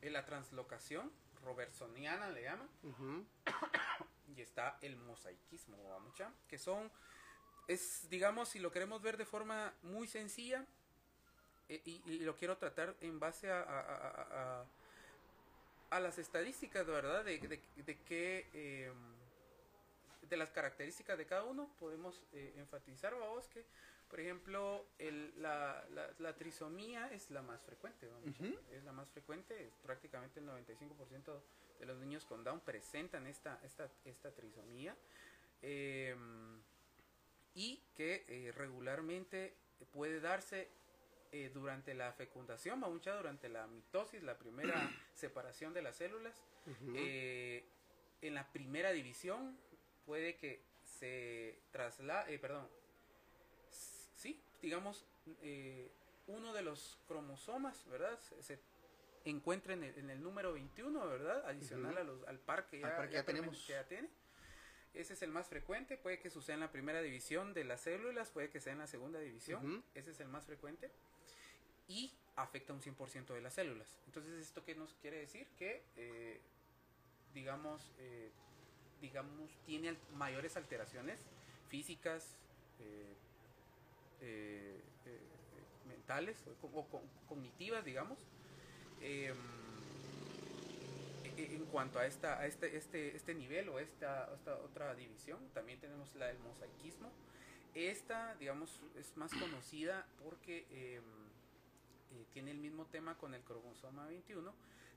en la translocación robertsoniana, le llaman, y está el mosaicismo, ¿va, mucha? que son, es, digamos, si lo queremos ver de forma muy sencilla, eh, y, y lo quiero tratar en base a, a, a- las estadísticas, ¿verdad? De, de, de qué, eh, de las características de cada uno, podemos eh, enfatizar, vamos, que, por ejemplo, el, la, la, la trisomía es la más frecuente, ¿va, mucha? Ujú. es la más frecuente, prácticamente el 95% de los niños con Down presentan esta, esta, esta trisomía eh, y que eh, regularmente puede darse eh, durante la fecundación, mucha durante la mitosis, la primera (clears throat) separación de las células. Eh, en la primera división puede que se traslade, perdón, s- sí, digamos, eh, uno de los cromosomas, ¿verdad? Se, se encuentra en el, en el número 21, ¿verdad? Adicional Ujú. a los, al par que ya, Al par que ya actualmente- tenemos. que ya tiene. Ese es el más frecuente, puede que suceda en la primera división de las células, puede que sea en la segunda división, ese es el más frecuente y afecta un 100% de las células. Entonces, ¿esto qué nos quiere decir? Que, eh, digamos, eh, digamos, tiene mayores alteraciones físicas, eh, eh, eh, mentales o, co- o co- cognitivas, digamos, em, e- en cuanto a esta a este este este nivel o esta, esta otra división también tenemos la del mosaicismo. Esta digamos es más conocida porque em, tiene el mismo tema con el cromosoma 21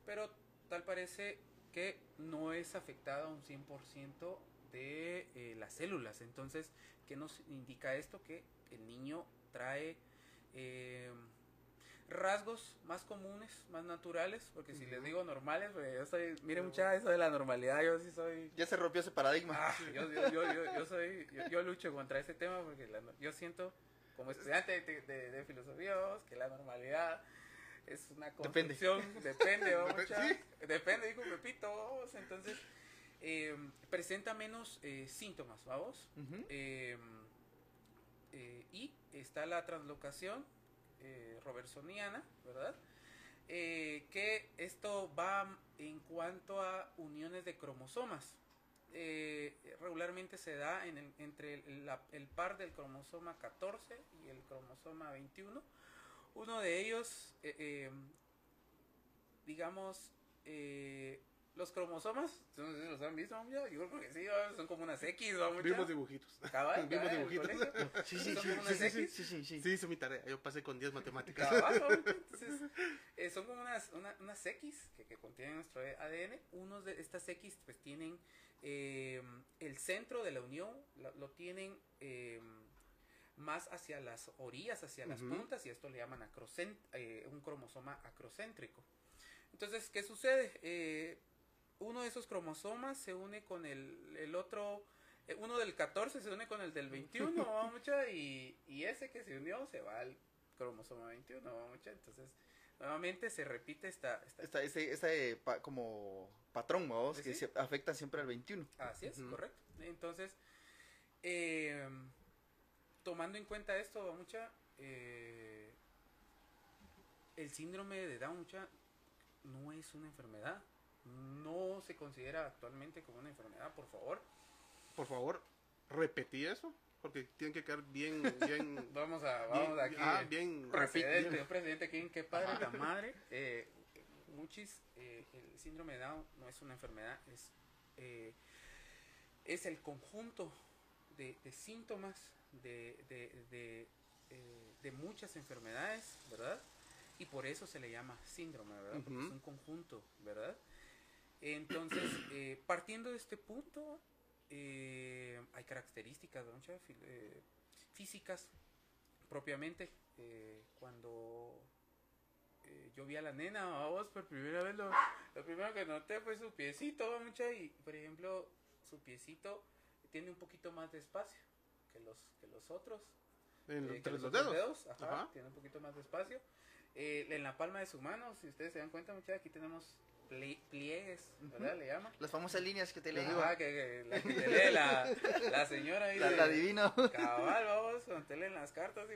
pero tal parece que no es afectada un 100% de eh, las células entonces ¿qué nos indica esto? que el niño trae em, rasgos más comunes, más naturales, porque si les digo normales, pues yo soy, miren mucha eso de la normalidad, yo sí soy, Ya se rompió ese paradigma. ah, yo, yo, yo, soy, yo, lucho contra ese tema porque la yo siento como estudiante de, de, de filosofía que la normalidad es una Depende. construcción, depende, (laughs) vamos, Depe- mucha, sí. depende, dijo Pepito, vamos, entonces eh, presenta menos eh, síntomas, vamos, eh, eh, y está la translocación eh, robertsoniana, ¿verdad? Eh, que esto va en cuanto a uniones de cromosomas. Eh, regularmente se da en el- entre el, la- el par del cromosoma 14 y el cromosoma 21. Uno de ellos, eh, eh, digamos, eh, los cromosomas, no sé si los han visto, yo creo que sí, ¿no? son como unas X, Vimos dibujitos. Cabal, (laughs) Vimos dibujitos. (laughs) Sí, sí, Son sí, como unas sí, sí, sí, X. sí, sí, sí. Sí, hice mi tarea. Yo pasé con 10 matemáticas. Cabal, ¿no? (laughs) Entonces, eh, son como unas, una- unas X que, que contienen nuestro ADN. Unos de estas X pues tienen eh, el centro de la unión, lo, lo tienen eh, más hacia las orillas, hacia las puntas, y esto le llaman eh, un cromosoma acrocéntrico. Entonces, ¿qué sucede? Eh, uno de esos cromosomas se une con el, el otro, eh, uno del 14 se une con el del 21, ¿va, mucha? Y, y ese que se unió se va al cromosoma 21, ¿va, mucha? Entonces, nuevamente se repite esta... esta Esta, ese, ese pa- como patrón, vamos, que Sí. se afecta siempre al 21. Así es, correcto. Entonces, eh, tomando en cuenta esto, ¿va, mucha, eh, el síndrome de Down, mucha, no es una enfermedad. No se considera actualmente como una enfermedad, por favor. Por favor, repetí eso. Porque tienen que quedar bien, (laughs) bien. Vamos a, bien- vamos aquí. ah, bien. Presidente, bien. un presidente aquí, qué padre la madre. Eh, muchis, eh, el síndrome de Down no es una enfermedad, es, eh, es el conjunto de, de síntomas de, de, de, eh, de muchas enfermedades, ¿verdad? Y por eso se le llama síndrome, ¿verdad? Porque es un conjunto, ¿verdad? Entonces, eh, partiendo de este punto, eh, hay características ¿no? Eh, físicas propiamente. eh, cuando yo vi a la nena, vamos, por primera vez, lo, lo primero que noté fue su piecito, ¿va, mucha, y por ejemplo, su piecito tiene un poquito más de espacio que los, que los otros. En- eh, entre los otros dedos. ajá, Ajá. tiene un poquito más de espacio. Eh, en la palma de su mano, si ustedes se dan cuenta, muchachos, aquí tenemos pli- pliegues, ¿verdad? Le llaman. Las famosas líneas que te le Ajá, digo. que, que la que te lee la, la señora ahí. La, de- la adivino. Cabal, vamos, cuando te leen las cartas,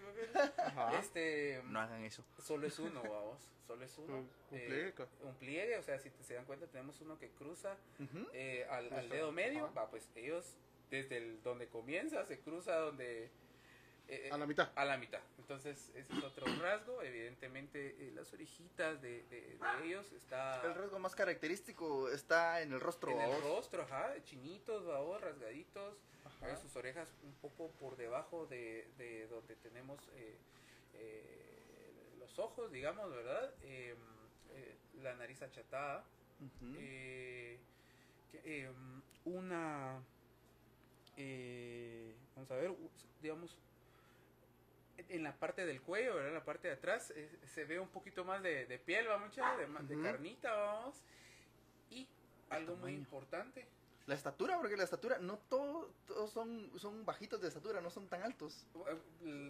Ajá. Este, No hagan eso. solo es uno, vamos, solo es uno. Un- un Eh, pliegue, ca- un pliegue, o sea, si te- se dan cuenta, tenemos uno que cruza Ujú. eh, al, al dedo medio, ajá. va, pues ellos, desde el, donde comienza, se cruza donde... eh, A la mitad. a la mitad. Entonces, ese es otro rasgo. Evidentemente, eh, las orejitas de, de- de ellos está El rasgo más característico está en el rostro. en el rostro, ajá, chinitos, babos, rasgaditos. Ajá. sus orejas un poco por debajo de, de donde tenemos eh, eh, los ojos, digamos, ¿verdad? Eh, eh, la nariz achatada, eh, que, eh, una, eh, vamos a ver, digamos, en la parte del cuello, ¿verdad? En la parte de atrás eh, se ve un poquito más de, de piel, va mucha, de, ma- de carnita, vamos. Y algo muy importante, La estatura, porque la estatura, no todo- todos son, son bajitos de estatura, no son tan altos.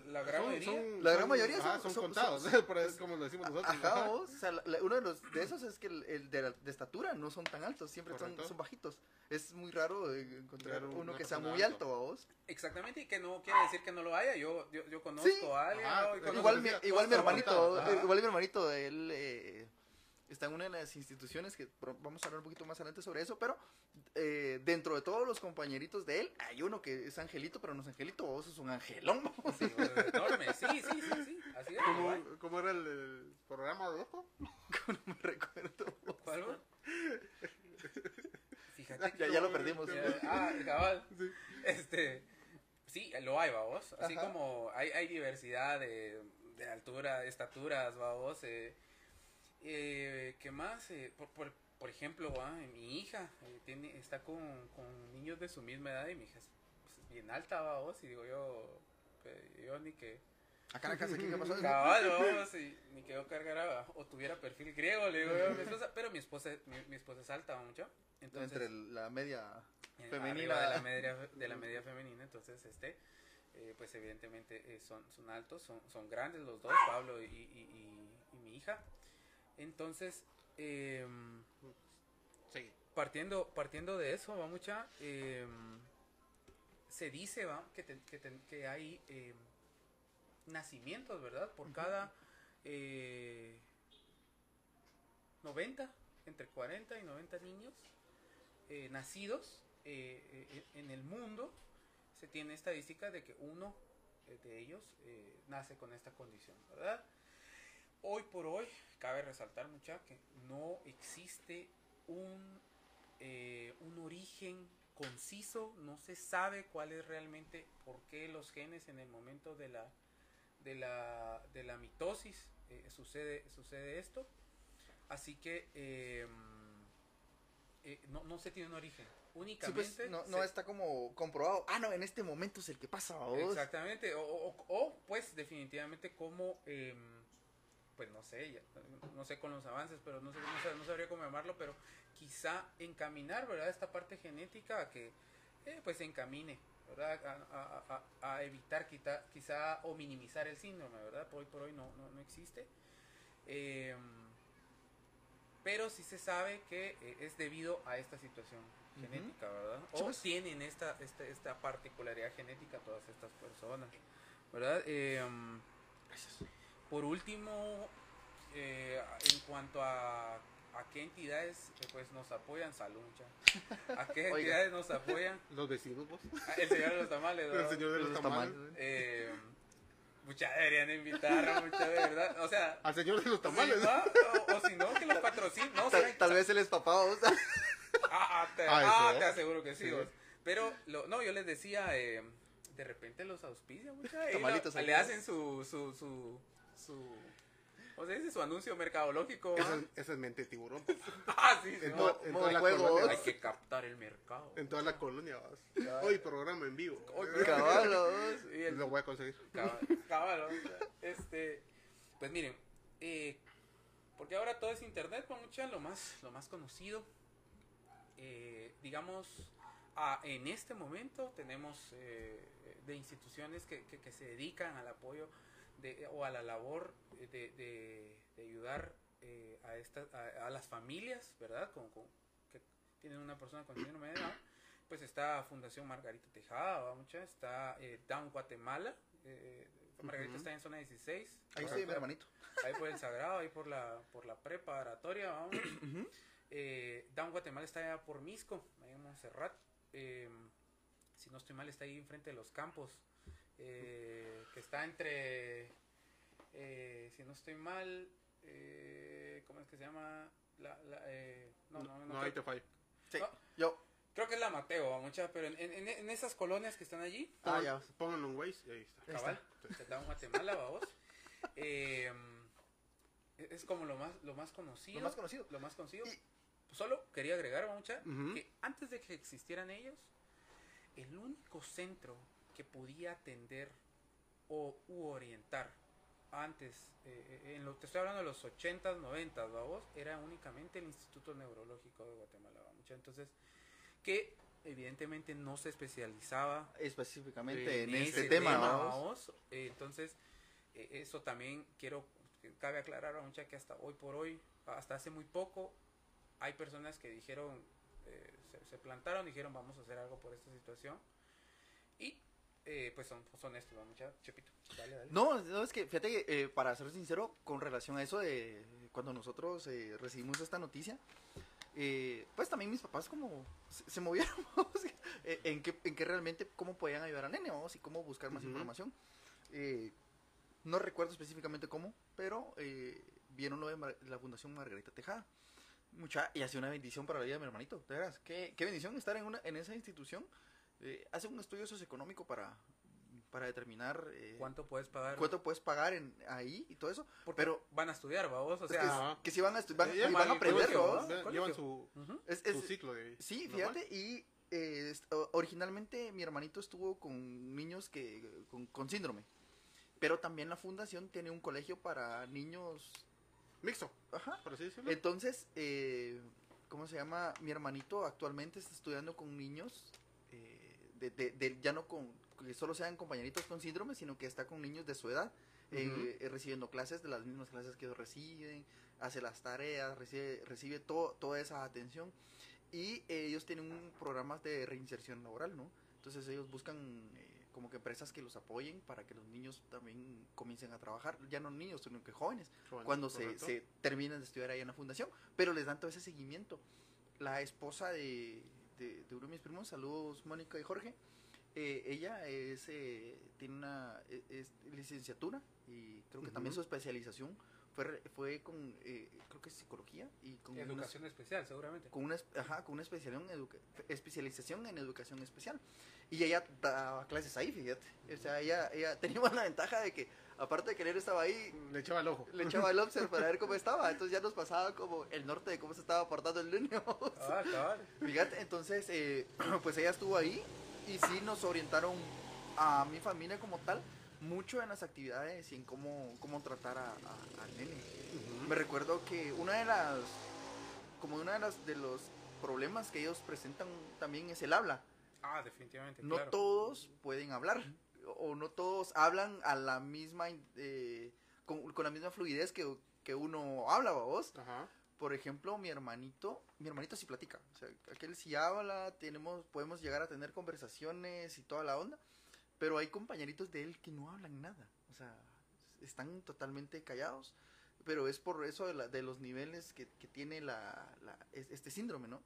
la gran Son- mayoría, son- La gran son- mayoría ajá, son- son, son- contados, (laughs) eso, como lo decimos nosotros. Ajá, ajá. vos, o sea, la- la- uno de, los, de esos es que el, el de, la- de estatura no son tan altos, siempre son, son bajitos. Es muy raro eh, encontrar uno que sea muy alto. alto, vos. exactamente, y que no quiere decir que no lo haya, yo, yo, yo conozco Sí. a alguien, Ajá, ¿no? Y es conozco- Igual mi, igual mi hermanito, igual mi hermanito, él eh, está en una de las instituciones que vamos a hablar un poquito más adelante sobre eso, pero eh, dentro de todos los compañeritos de él, hay uno que es angelito, pero no es angelito, vos es un angelón. Sí, enorme, sí, sí, sí, sí, así es. ¿Cómo, era el, el programa de esto? (laughs) no me recuerdo. ¿Cuál? (laughs) Fíjate que Ya, ya lo perdimos. Ya, ah, cabal. Sí. Este, sí, lo hay, vamos. Así Ajá. como hay, hay diversidad de, de altura, de estaturas, vamos. Eh, eh, ¿Qué más? Eh, por, por, por ejemplo, ah, mi hija eh, tiene, está con, con niños de su misma edad y mi hija es pues, bien alta, vamos. Y digo yo, eh, yo ni que... Acá en la casa, ¿qué pasó? Cabal, vamos, y ni que yo cargara o tuviera perfil griego, le digo yo a mi esposa, pero mi esposa, mi, mi esposa es alta mucho, entonces Entre la media femenina. de la media de la media femenina, entonces este, eh, pues evidentemente eh, son, son altos, son, son grandes los dos, Pablo y, y, y- y mi hija, entonces Sí. partiendo partiendo de eso, va mucha, em, se dice va que, te- que, te- que hay em, nacimientos, ¿verdad? Por cada eh, 90, entre 40 y 90 niños eh, nacidos eh, eh, en el mundo, se tiene estadística de que uno eh, de ellos eh, nace con esta condición, ¿verdad? Hoy por hoy, cabe resaltar mucha que no existe un, eh, un origen conciso, no se sabe cuál es realmente por qué los genes en el momento de la, de la, de la mitosis eh, sucede, sucede esto. Así que eh, eh, no, no se tiene un origen. Sí, Únicamente. pues no, no se- está como comprobado. Ah, no, en este momento es el que pasa, vos. Exactamente, o, o- o, pues definitivamente como, em, pues no sé, ya, no sé con los avances, pero no, sé, no, sab- no sabría cómo llamarlo, pero quizá encaminar, ¿verdad? Esta parte genética a que, eh, pues se encamine, ¿verdad? A, a- a- a evitar quita- quizá o minimizar el síndrome, ¿verdad? Por hoy por hoy no, no, no existe. Em, pero sí se sabe que eh, es debido a esta situación genética, ¿verdad? O tienen esta, esta, esta particularidad genética todas estas personas, ¿verdad? Eh, um, por último, eh, en cuanto a, a qué entidades eh, pues nos apoyan, salud, mucha. ¿A qué (laughs) Oiga. entidades nos apoyan? (laughs) Los vecinos, vos. Ah, El señor de los tamales, El ¿verdad? señor de los Los tamales. tamales. Eh, mucha deberían invitar, mucha de verdad. O sea, Al señor de los tamales. ¿va? o, o si no, que los patrocinen. No, Tal, vez él es papá, vos. Ah, ah, te, Ah, ah, ¿eh? te aseguro que sí. Sí. vos. Pero, lo, no, yo les decía, eh, de repente los auspician, mucha, le ¿no? hacen su, su, su, su, o sea, dice su anuncio mercadológico. ¿va? Esa es, esa es mente de tiburón. (laughs) Ah, sí, sí, En, to- en toda la colonia. Hay que captar el mercado. En toda la colonia, vas. Hoy programa en vivo. Hoy Cabal, vos. Y el- Lo voy a conseguir. Cabal, cabal, o sea, este, pues miren, eh, porque ahora todo es internet, pues mucha, lo más, lo más conocido, eh, digamos, a- en este momento tenemos eh, de instituciones que, que, que se dedican al apoyo de, o a la labor de, de- de ayudar eh, a, estas a, a las familias, ¿verdad? Con, con- que tienen una persona con síndrome de Down. Pues está Fundación Margarita Tejada, mucha, está eh, Down Guatemala, eh, Margarita Ujú. está en zona 16. Ahí estoy, mi hermanito. Ahí por el Sagrado, ahí por la, por la preparatoria, vamos. (coughs) Eh, Down Guatemala está allá por Misco, ahí en Montserrat. Eh, si no estoy mal, está ahí enfrente de los campos. Eh, que está entre, eh, si no estoy mal, eh, ¿cómo es que se llama? La, la, eh, no, no, no, No, ahí te fallo. Sí, No. yo. creo que es la Mateo, va, mucha, pero en, en- en esas colonias que están allí, Ah, ya. Pónganlo en Waze y ahí está. Ahí cabal, que está en Guatemala, vamos. (laughs) Eh, es como lo más, lo más conocido. Lo más conocido. Lo más conocido. Y- solo quería agregar, mucha, Ujú. que antes de que existieran ellos, el único centro que podía atender o u orientar antes, eh, eh, en lo, te estoy hablando de los 80s, 90s, vamos, era únicamente el Instituto Neurológico de Guatemala, ¿va, mucha. Entonces, que evidentemente no se especializaba Específicamente en, en este ese tema, tema, vamos. Eh, entonces, eh, eso también quiero, cabe aclarar a mucha que hasta hoy por hoy, hasta hace muy poco, hay personas que dijeron, eh, se, se plantaron, dijeron vamos a hacer algo por esta situación. Eh, pues son, son estos, ¿no, mucha Chepito. Dale, dale. No, no, es que fíjate que, eh, para ser sincero, con relación a eso de cuando nosotros eh, recibimos esta noticia, eh, pues también mis papás como se, se movieron (laughs) eh, en qué en qué realmente cómo podían ayudar al nene vamos, y cómo buscar más Ujú. información. Eh, no recuerdo específicamente cómo, pero vieron lo de Mar- la Fundación Margarita Tejada. Mucha, y hace una bendición para la vida de mi hermanito, de veras. Qué, qué bendición estar en, una, en esa institución. Eh, hace un estudio socioeconómico para, para determinar eh, ¿Cuánto puedes pagar? cuánto puedes pagar en ahí y todo eso. Porque pero- van a estudiar, vamos. O Es sea, que, si van a estudiar, Eh, van a aprender. Llevan su. Es, ciclo de... sí, normal. fíjate, y eh, originalmente mi hermanito estuvo con niños que con, con síndrome, pero también la fundación tiene un colegio para niños, Mixto, ajá. por así decirlo. Entonces, eh, ¿cómo se llama? Mi hermanito actualmente está estudiando con niños, de, de- de- ya no con que solo sean compañeritos con síndrome, sino que está con niños de su edad, eh, Ujú. eh, recibiendo clases de las mismas clases que ellos reciben, hace las tareas, recibe, recibe todo, toda esa atención. Y eh, ellos tienen un programas de reinserción laboral, ¿no? Entonces ellos buscan eh, como que empresas que los apoyen para que los niños también comiencen a trabajar, ya no niños, sino que jóvenes cuando se, se terminan de estudiar ahí en la fundación, pero les dan todo ese seguimiento. La esposa de, de, de uno de mis primos, saludos Mónica y Jorge, eh, ella es, eh, tiene una e- es licenciatura y creo que también su especialización fue, fue con, eh, creo que es psicología y con una- Educación especial, seguramente. con una, ajá, con una especialización, en educa- especialización en educación especial. Y ella daba clases ahí, fíjate. O sea, ella, ella teníamos la (laughs) ventaja de que, aparte de que él estaba ahí, Le echaba el ojo. le echaba el observ para ver cómo (laughs) estaba. Entonces ya nos pasaba como el norte de cómo se estaba portando el niño. Ah, cabal. Fíjate, entonces, eh, (clears throat) pues ella estuvo ahí y sí nos orientaron a mi familia como tal mucho en las actividades y en cómo, cómo tratar a, a- al nene. Ujú. Me recuerdo que una de las, como una de las de los problemas que ellos presentan también es el habla. Ah, definitivamente, No claro. todos pueden hablar o no todos hablan a la misma, eh, con, con la misma fluidez que, que uno habla, vos. Ajá. Por ejemplo, mi hermanito, mi hermanito sí platica. O sea, aquel sí habla, tenemos, podemos llegar a tener conversaciones y toda la onda. Pero hay compañeritos de él que no hablan nada. O sea, están totalmente callados. Pero es por eso de, la- de los niveles que, que tiene la, la- es- este síndrome, ¿no?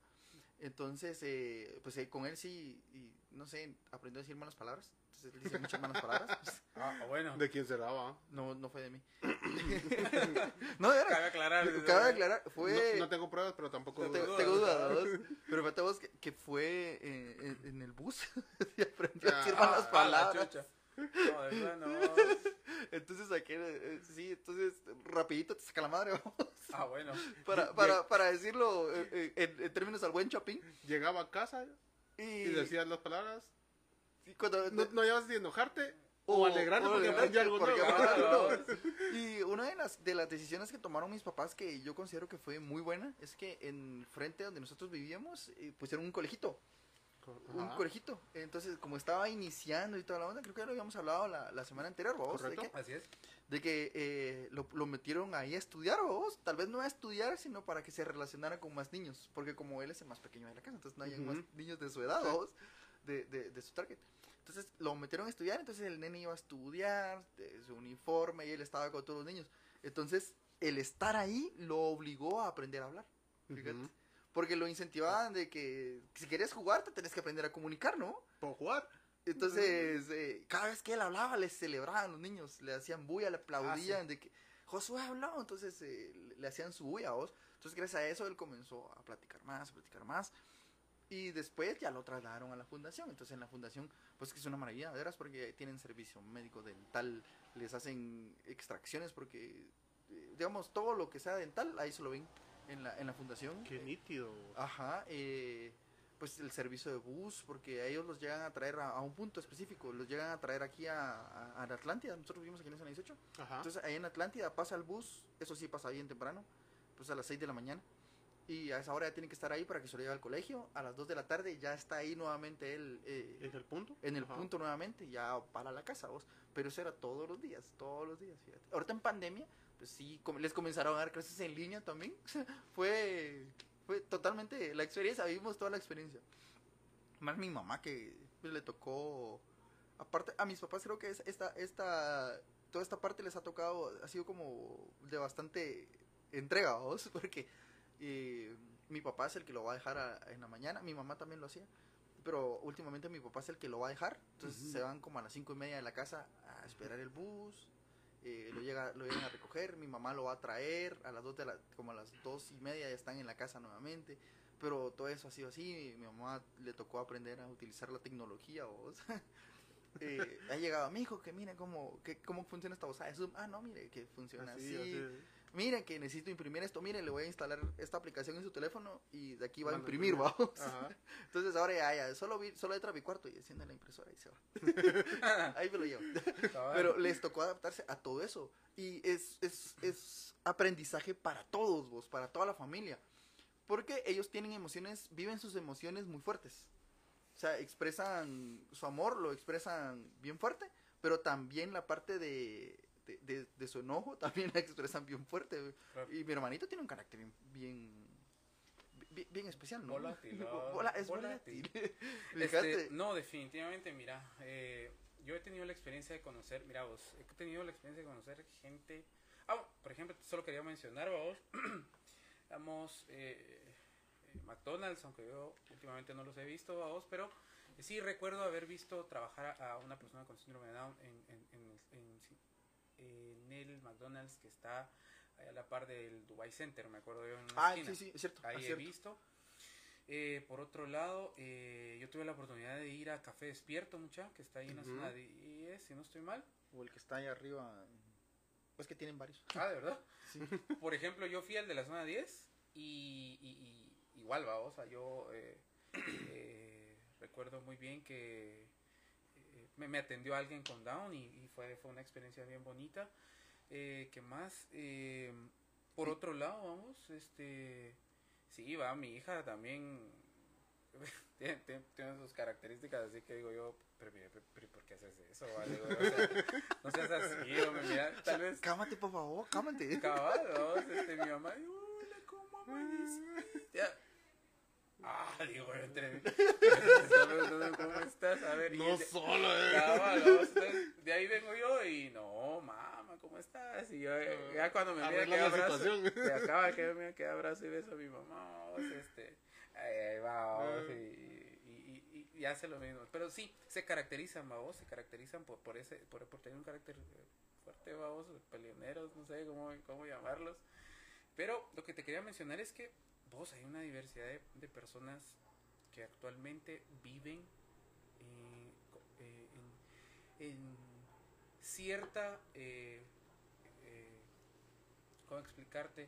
Entonces, eh, pues eh, con él sí, y, no sé, aprendió a decir malas palabras. Entonces él dice muchas malas palabras. (laughs) Ah, bueno. ¿De quién será, va? No, no fue de mí. (coughs) no, de verdad. Cabe aclarar. Cabe aclarar, fue... No, no tengo pruebas, pero tampoco... No dudas, tengo dudas. (laughs) Pero fíjate vos que, que fue eh, en, en el bus (laughs) y aprendió a decir Ah, malas Ah, la palabras. No, de no. Entonces aquí, eh, sí, entonces rapidito te saca la madre, (laughs) vamos. Ah, bueno. Para, para, para decirlo eh, eh, en, en términos al buen chapín. Llegaba a casa Y, y decía las palabras. y cuando, No, no llevas de enojarte O- o, alegrarte o porque aprendí algo porque nuevo. (laughs) nuevo. Y una de las, de las decisiones que tomaron mis papás que yo considero que fue muy buena es que en frente donde nosotros vivíamos eh, pusieron un colegito. Un Ajá. conejito. Entonces, como estaba iniciando y toda la onda, creo que ya lo habíamos hablado la, la semana anterior, vos, de Correcto. que, Así es. de que, eh, lo, lo metieron ahí a estudiar, vos, tal vez no a estudiar, sino para que se relacionara con más niños, porque como él es el más pequeño de la casa, entonces no hay Ujú. más niños de su edad, vos, de, de, de su target. Entonces lo metieron a estudiar, entonces el nene iba a estudiar, de su uniforme, y él estaba con todos los niños. Entonces, el estar ahí lo obligó a aprender a hablar. Fíjate. Ujú. Porque lo incentivaban de que si querías jugar te tenés que aprender a comunicar, ¿no? ¿Puedo jugar? Entonces, eh, cada vez que él hablaba, les celebraban los niños, le hacían bulla, le aplaudían de que Josué habló, entonces eh, le- hacían su bulla a vos. Entonces, gracias a eso, él comenzó a platicar más, a platicar más. Y después ya lo trasladaron a la fundación. Entonces, en la fundación, pues que es una maravilla, de veras, porque tienen servicio médico dental, les hacen extracciones, porque, eh, digamos, todo lo que sea dental, ahí se lo ven en la, en la fundación. Qué nítido. Ajá, eh, pues el servicio de bus, porque a ellos los llegan a traer a, a un punto específico, los llegan a traer aquí a, a, a la Atlántida, nosotros vivimos aquí en zona 18. Ajá. Entonces ahí en Atlántida pasa el bus, eso sí pasa bien temprano, pues a las 6 de la mañana. Y a esa hora ya tiene que estar ahí para que se lo lleve al colegio. A las 2 de la tarde ya está ahí nuevamente él eh, ¿Es el punto? en el Ajá. punto nuevamente, ya para la casa vos. Pero eso era todos los días, todos los días, fíjate. Ahorita en pandemia, pues sí, com- les comenzaron a dar clases en línea también. (laughs) fue, fue totalmente la experiencia, vivimos toda la experiencia. Más mi mamá que pues, le tocó, aparte, a mis papás creo que es esta, esta, toda esta parte les ha tocado, ha sido como de bastante entrega, vos, (laughs) porque eh, mi papá es el que lo va a dejar a- en la mañana, mi mamá también lo hacía pero últimamente mi papá es el que lo va a dejar. Entonces se van como a las cinco y media de la casa a esperar el bus. eh, lo, llega, lo llegan a recoger. Mi mamá lo va a traer. A las dos de la, como a las dos y media ya están en la casa nuevamente. Pero todo eso ha sido así. Mi mamá le tocó aprender a utilizar la tecnología. ¿vos? (laughs) Eh, ha llegado mi hijo que mire cómo, que, cómo funciona esta bolsa de Zoom. Ah, no, mire que funciona Así, así. así. Mire que necesito imprimir esto. Mire, le voy a instalar esta aplicación en su teléfono y de aquí va a Manda imprimir, vamos. Ajá. (laughs) Entonces ahora ya, ya, solo, vi, solo entra a mi cuarto y enciende la impresora y se va. (laughs) Ahí me lo llevo. Pero les tocó adaptarse a todo eso. Y es, es, es aprendizaje para todos vos, para toda la familia. Porque ellos tienen emociones, viven sus emociones muy fuertes. O sea, expresan su amor, lo expresan bien fuerte, pero también la parte de, de, de- de su enojo (laughs) también la expresan bien fuerte. Claro. Y mi hermanito tiene un carácter bien, bien, bien, bien especial, ¿no? Volátil. (laughs) Vola- es Volátil. volátil. (laughs) Este, no, definitivamente, mira, eh, yo he tenido la experiencia de conocer, mira vos, he tenido la experiencia de conocer gente, ah, por ejemplo, solo quería mencionar, vos, vamos, (clears throat) eh, eh, McDonald's, aunque yo últimamente no los he visto, vos, pero sí recuerdo haber visto trabajar a una persona con síndrome de Down en, en, en, en- en el McDonald's que está a la par del Dubai Center, me acuerdo yo en una Ah, esquina. sí, sí, es cierto. Ahí es he cierto. visto. Eh, por otro lado, eh, yo tuve la oportunidad de ir a Café Despierto, mucha, que está ahí en la zona 10, si no estoy mal. O el que está ahí arriba. Pues que tienen varios. Ah, de verdad. (laughs) Sí. (laughs) Por ejemplo, yo fui al de la zona 10 y, y- y igual, va, o sea, yo eh, (coughs) eh, recuerdo muy bien que eh, me, me atendió alguien con Down y, y fue, fue una experiencia bien bonita. Eh, ¿Qué más? Eh, por Sí. otro lado, vamos, este, sí, va, mi hija también (laughs) tiene, tiene- tiene sus características, así que digo yo, pero, mire, pero, ¿por qué haces eso? vale? O sea, no seas así, hombre, mira, tal vez Cámate, por favor, cámate. Cabal, ¿no? este, mi mamá, hola, ¿cómo amaneciste? (laughs) Ya. Ah, digo, entre. (laughs) ¿Cómo estás? A ver, y No de- solo, eh. ¿no? Entonces, de ahí vengo yo y no, mamá, ¿cómo estás? Y yo, eh, ya cuando me mira que abrazo, se (laughs) acaba que me que abrazo y beso a mi mamá, este, ahí va, vamos, y, y, y, y hace lo mismo. Pero sí, se caracterizan, vamos, se caracterizan por, por ese, por, por tener un carácter eh, fuerte, vamos, peleoneros, no sé cómo, cómo llamarlos. Pero lo que te quería mencionar es que vos hay una diversidad de, de personas que actualmente viven eh, eh, en, en cierta eh, eh, ¿cómo explicarte?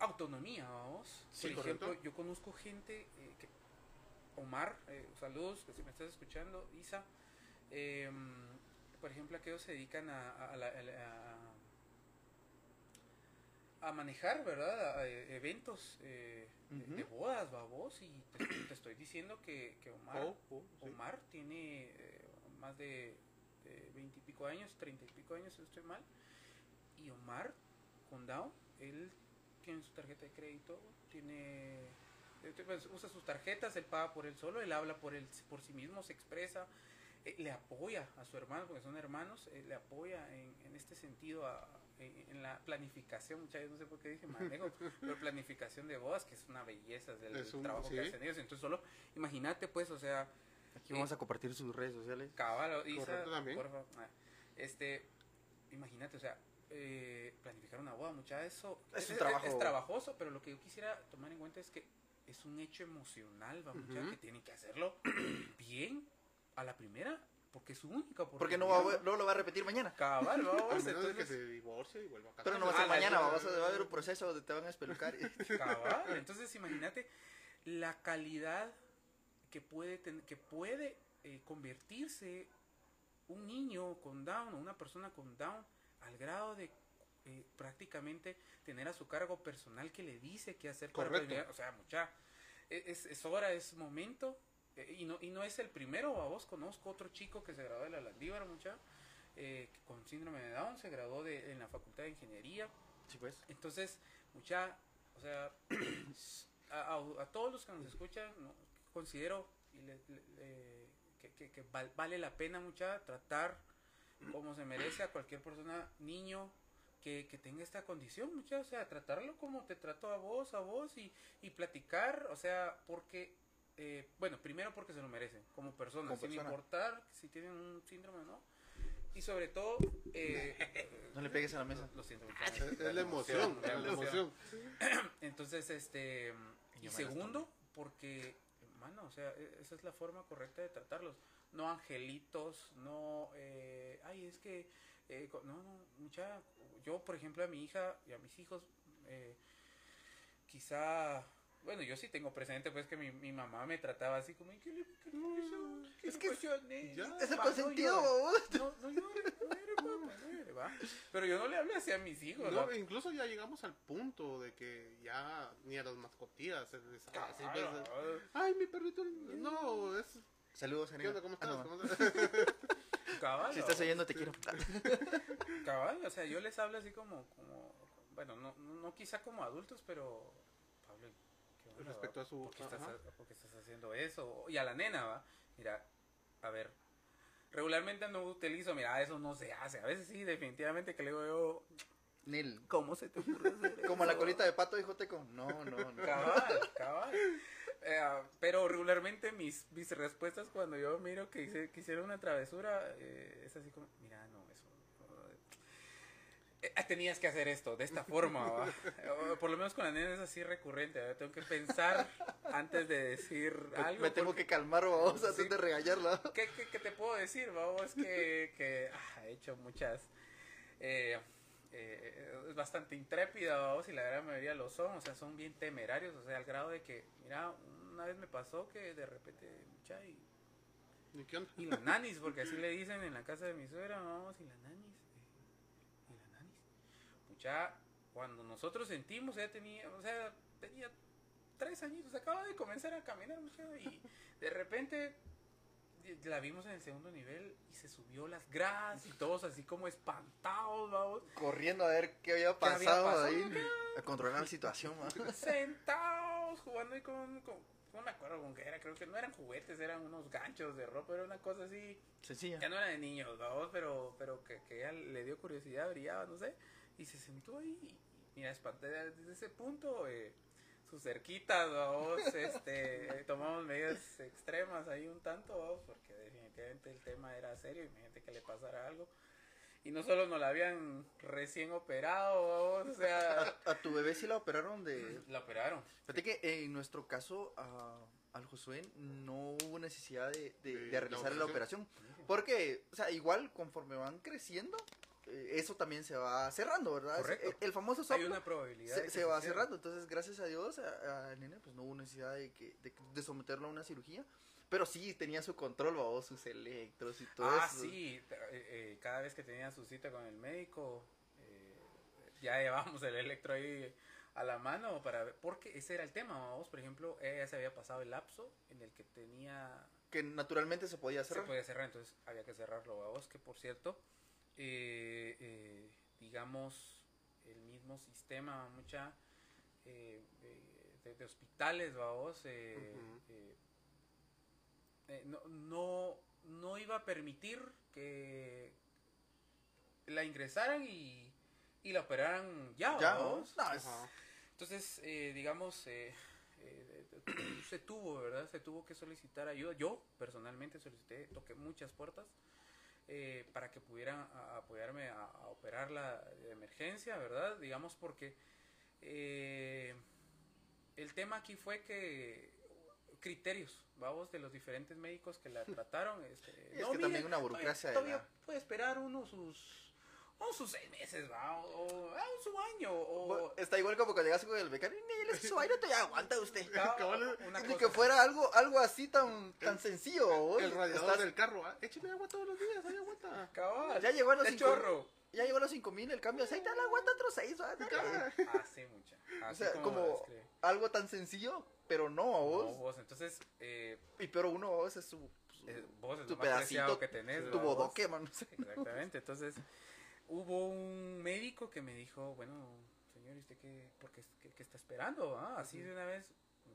Autonomía, vamos. Sí, Por ejemplo, correcto. yo conozco gente que Omar, eh, saludos, que si me estás escuchando, Isa, por ejemplo, aquellos se dedican a, a, la- a la- a manejar, ¿verdad? A, eh, eventos eh, de- Ujú. de, bodas, babos, y te, te estoy diciendo que, que Omar, Oh, oh, sí. Omar tiene eh, más de veintipico años, treinta y pico años, si estoy mal, y Omar, con Down, él tiene su tarjeta de crédito, tiene pues, usa sus tarjetas, él paga por él solo, él habla por él por sí mismo, se expresa, eh, le apoya a su hermano, porque son hermanos, eh, le apoya en, en este sentido a- en, en la planificación, muchas veces no sé por qué dije manejo, (laughs) pero planificación de bodas, que es una belleza del, Es un- trabajo sí. que hacen ellos, entonces solo imagínate pues, o sea, Aquí vamos a compartir sus redes sociales. Cabal, Isa, también. por favor. Ah, Este, imagínate, o sea, eh, planificar una boda, mucha eso Es un trabajo. es trabajoso, pero lo que yo quisiera tomar en cuenta es que es un hecho emocional, va, mucha, que tienen que hacerlo (clears throat) bien a la primera porque es su única oportunidad. Porque no, va, a- no lo va a repetir mañana. Cabal, A vamos, menos de que se divorcie y vuelva a casar. Pero no va a ser mañana, la- va a, ser- va a haber un proceso donde te van a espelucar. y- (laughs) (laughs) cabal. Entonces, imagínate la calidad que puede, ten- que puede eh, convertirse un niño con Down o una persona con Down al grado de eh, prácticamente tener a su cargo personal que le dice qué hacer para Correcto. prevenir. O sea, mucha, e, es, es hora, es momento. Eh, y, no, y no es el primero, a vos conozco otro chico que se graduó de la Landívar, mucha, eh, con síndrome de Down, se graduó de, en la Facultad de Ingeniería. Sí, pues. Entonces, mucha, o sea, (clears throat) a, a- a todos los que nos escuchan, ¿no? considero y le- le- que, que- que val- vale la pena mucha tratar como se merece a cualquier persona, niño, que, que tenga esta condición, mucha, o sea, tratarlo como te trato a vos, a vos y, y platicar, o sea, porque, eh, bueno, primero porque se lo merecen, como personas, Como sin persona. importar si tienen un síndrome o no. Y sobre todo, eh, (laughs) No le pegues a la mesa. lo siento mucho. Es la emoción, la la emoción. (clears throat) entonces, este, y segundo, porque, hermano, o sea, e- esa es la forma correcta de tratarlos. No angelitos, no, eh, ay, es que, eh, no, no, mucha, yo, por ejemplo, a mi hija y a mis hijos, eh, quizá, bueno, yo sí tengo presente, pues, que mi, mi mamá me trataba así como, ¿qué le, qué le pasó? ¿Qué Es le que pasó a Nene? ya. Es el Va, no llore. No, no llore, no llore, papá, no llore, va. Pero yo no le hablé así a mis hijos, No, ¿no? incluso ya llegamos al punto de que ya ni a las mascotillas se les pues, Ay, mi perrito. No, es. Saludos, ¿Qué onda? ¿Cómo Ah, estás? no. ¿Cómo estás? (laughs) cabal, Si estás oyendo, te quiero. Cabal, o sea, yo les hablo así como, como bueno, no, no, no quizá como adultos, pero, Pablo, ¿qué onda, Respecto a su- ¿Por qué, estás, ajá. por qué estás haciendo eso? Y a la nena, va, mira, a ver, regularmente no utilizo, mira, eso no se hace, a veces sí, definitivamente que le digo yo, Nel. ¿cómo se te ocurre hacer (laughs) Como la colita de pato, dijo Teco. No, no, no. Cabal, cabal. Eh, pero regularmente mis, mis respuestas cuando yo miro que, hice, que hicieron una travesura eh, es así como, mira, tenías que hacer esto de esta forma, (laughs) por lo menos con la nena es así recurrente, ¿va? tengo que pensar antes de decir algo. Me tengo porque- que calmar, babos, Sí. antes de regañarla. ¿Qué, qué, qué te puedo decir, vamos? Que, (laughs) que ah, he hecho muchas... eh, eh, es bastante intrépida, vamos, y la gran mayoría lo son, o sea, son bien temerarios, o sea, al grado de que, mira, una vez me pasó que de repente, mucha, y, ¿Y qué onda? y la nanis, porque así (laughs) le dicen en la casa de mi suegra, vamos, y la nanis, eh, y la nanis. Mucha, cuando nosotros sentimos, ella tenía, o sea, tenía tres añitos, acaba de comenzar a caminar, y de repente la vimos en el segundo nivel y se subió las gradas y todos así como espantados, vamos, Corriendo a ver qué había ¿Qué había pasado ahí. A controlar la situación, ma. (laughs) sentados jugando ahí con, con- no me acuerdo con qué era, creo que no eran juguetes, eran unos ganchos de ropa, era una cosa así, Sencilla. ya no era de niños, vamos, pero, pero que, que ella le dio curiosidad, brillaba, no sé, y se sentó ahí, y mira, espanté desde ese punto, eh, sus cerquitas, vamos, (laughs) este, tomamos medidas extremas ahí un tanto, vamos, porque definitivamente el tema era serio, imagínate que le pasara algo. Y no solo nos la habían recién operado, vamos, o sea, A, a tu bebé sí la operaron de... la operaron. Fíjate que en nuestro caso, a- al Josué no hubo necesidad de, de- De de la realizar la operación. Porque, o sea, igual conforme van creciendo, eso también se va cerrando, ¿verdad? Correcto. El, famoso Hay una probabilidad. se, se va cerrando. Entonces, gracias a Dios, a, a Nene, pues no hubo necesidad de, que, de, de someterlo a una cirugía. Pero sí tenía su control, babos, sus electros y todo Ah, eso. sí, eh, eh, cada vez que tenía su cita con el médico, eh, ya llevábamos el electro ahí a la mano para ver, porque ese era el tema, vamos, por ejemplo, ella se había pasado el lapso en el que tenía, Que naturalmente se podía se cerrar. podía cerrar, entonces había que cerrarlo, vamos, que por cierto, eh, eh, digamos, el mismo sistema, mucha, eh, eh, de, de hospitales, vamos, eh, Ujú. eh, no, no, no iba a permitir que la ingresaran y, y la operaran ya, Ya, ¿vamos? Entonces, eh, digamos, se tuvo, ¿verdad? Se tuvo que solicitar ayuda. Yo personalmente solicité, toqué muchas puertas eh, para que pudieran apoyarme a, a operarla de emergencia, ¿verdad? Digamos porque eh, el tema aquí fue que criterios, vamos, de los diferentes médicos que la (laughs) trataron. Este, es que también una burocracia de Todavía la- puede esperar uno sus, sus seis meses, va, o, o su año, o... Está igual como cuando llegas con el becario. El su aire te aguanta usted. (laughs) Ni que fuera algo, algo así tan, tan sencillo. vos. El radiador Estás- del carro, ¿ah? écheme agua todos los días, hay aguanta. Cabal. Ya llegó a los cinco- chorro. Ya llegó a los 5000 el cambio de aceite, la aguanta otros 6. Así mucha. O Así sea, como, como algo tan sencillo, pero no a No, vos. vos, entonces, eh, Y pero uno a vos es su, su- eh, vos es tu pedacito, que tenés. tu ¿va, vos? bodoque, man. no sé. Exactamente, entonces hubo un médico que me dijo, bueno, señor, ¿y usted qué, por qué, está esperando? Ah, así de una vez,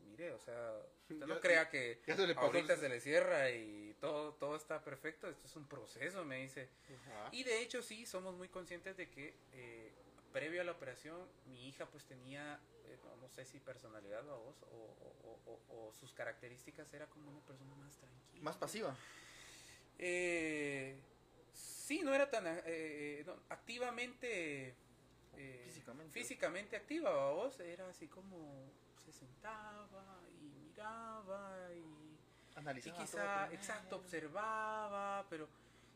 mire, o sea, usted no Ya- crea que se ahorita el- se le cierra y todo, todo está perfecto, esto es un proceso, me dice. Ajá. Y de hecho sí, somos muy conscientes de que eh, previo a la operación mi hija pues tenía, eh, no, no sé si personalidad o voz o, o- o- o- o sus características era como una persona más tranquila. Más pasiva. Eh, sí, no era tan eh, no, activamente... eh, Físicamente. físicamente activa, vos era así como se sentaba y miraba y, y Analizaba quizá, todo, exacto, observaba, pero...